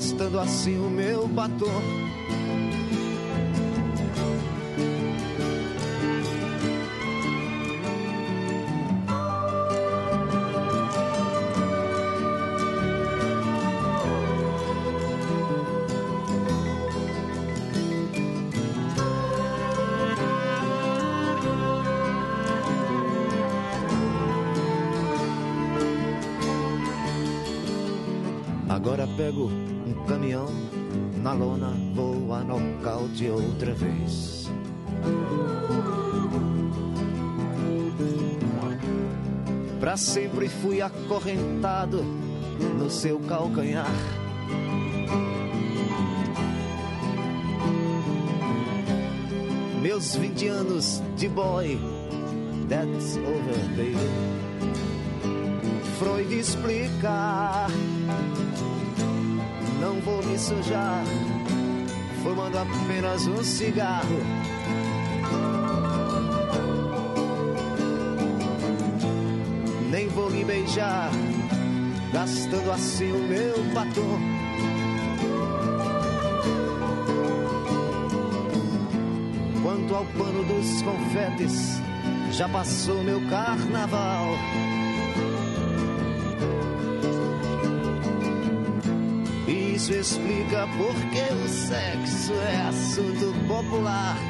Gastando assim o meu batom. Pra sempre fui acorrentado no seu calcanhar. Meus 20 anos de boy, that's over, baby. Freud explica não vou me sujar, fumando apenas um cigarro. Lhe beijar, gastando assim o meu batom. Quanto ao pano dos confetes, já passou meu carnaval. Isso explica porque o sexo é assunto popular.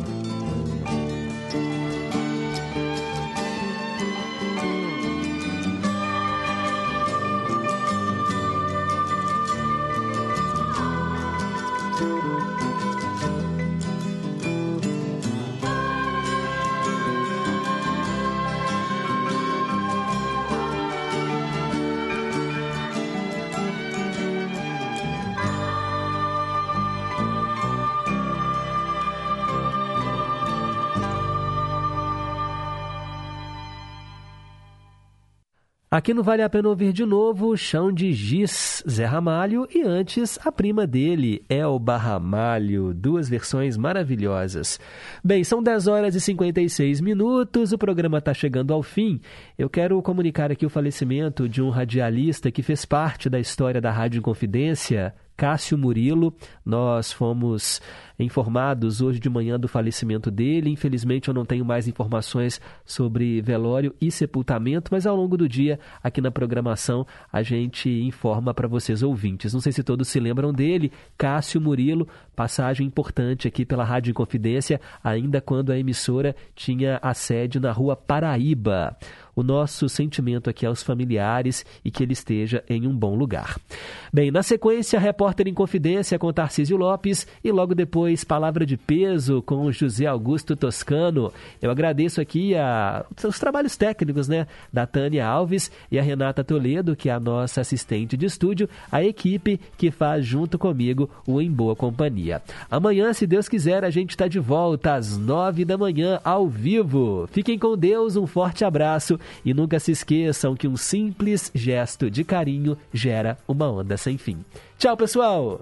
Aqui no Vale a Pena Ouvir de novo, Chão de Giz, Zé Ramalho e antes a prima dele, Elba Ramalho, duas versões maravilhosas. Bem, são 10 horas e 56 minutos, o programa está chegando ao fim. Eu quero comunicar aqui o falecimento de um radialista que fez parte da história da Rádio Inconfidência, Cássio Murilo. Nós fomos informados hoje de manhã do falecimento dele. Infelizmente, eu não tenho mais informações sobre velório e sepultamento, mas ao longo do dia, aqui na programação, a gente informa para vocês ouvintes. Não sei se todos se lembram dele, Cássio Murilo, passagem importante aqui pela Rádio Inconfidência, ainda quando a emissora tinha a sede na Rua Paraíba o nosso sentimento aqui aos familiares e que ele esteja em um bom lugar. Bem, na sequência, repórter em confidência com Tarcísio Lopes e logo depois 2, Palavra de Peso, com o José Augusto Toscano. Eu agradeço aqui a, os trabalhos técnicos, né? Da Tânia Alves e a Renata Toledo, que é a nossa assistente de estúdio, a equipe que faz junto comigo o Em Boa Companhia. Amanhã, se Deus quiser, a gente está de volta às nove da manhã, ao vivo. Fiquem com Deus, um forte abraço e nunca se esqueçam que um simples gesto de carinho gera uma onda sem fim. Tchau, pessoal!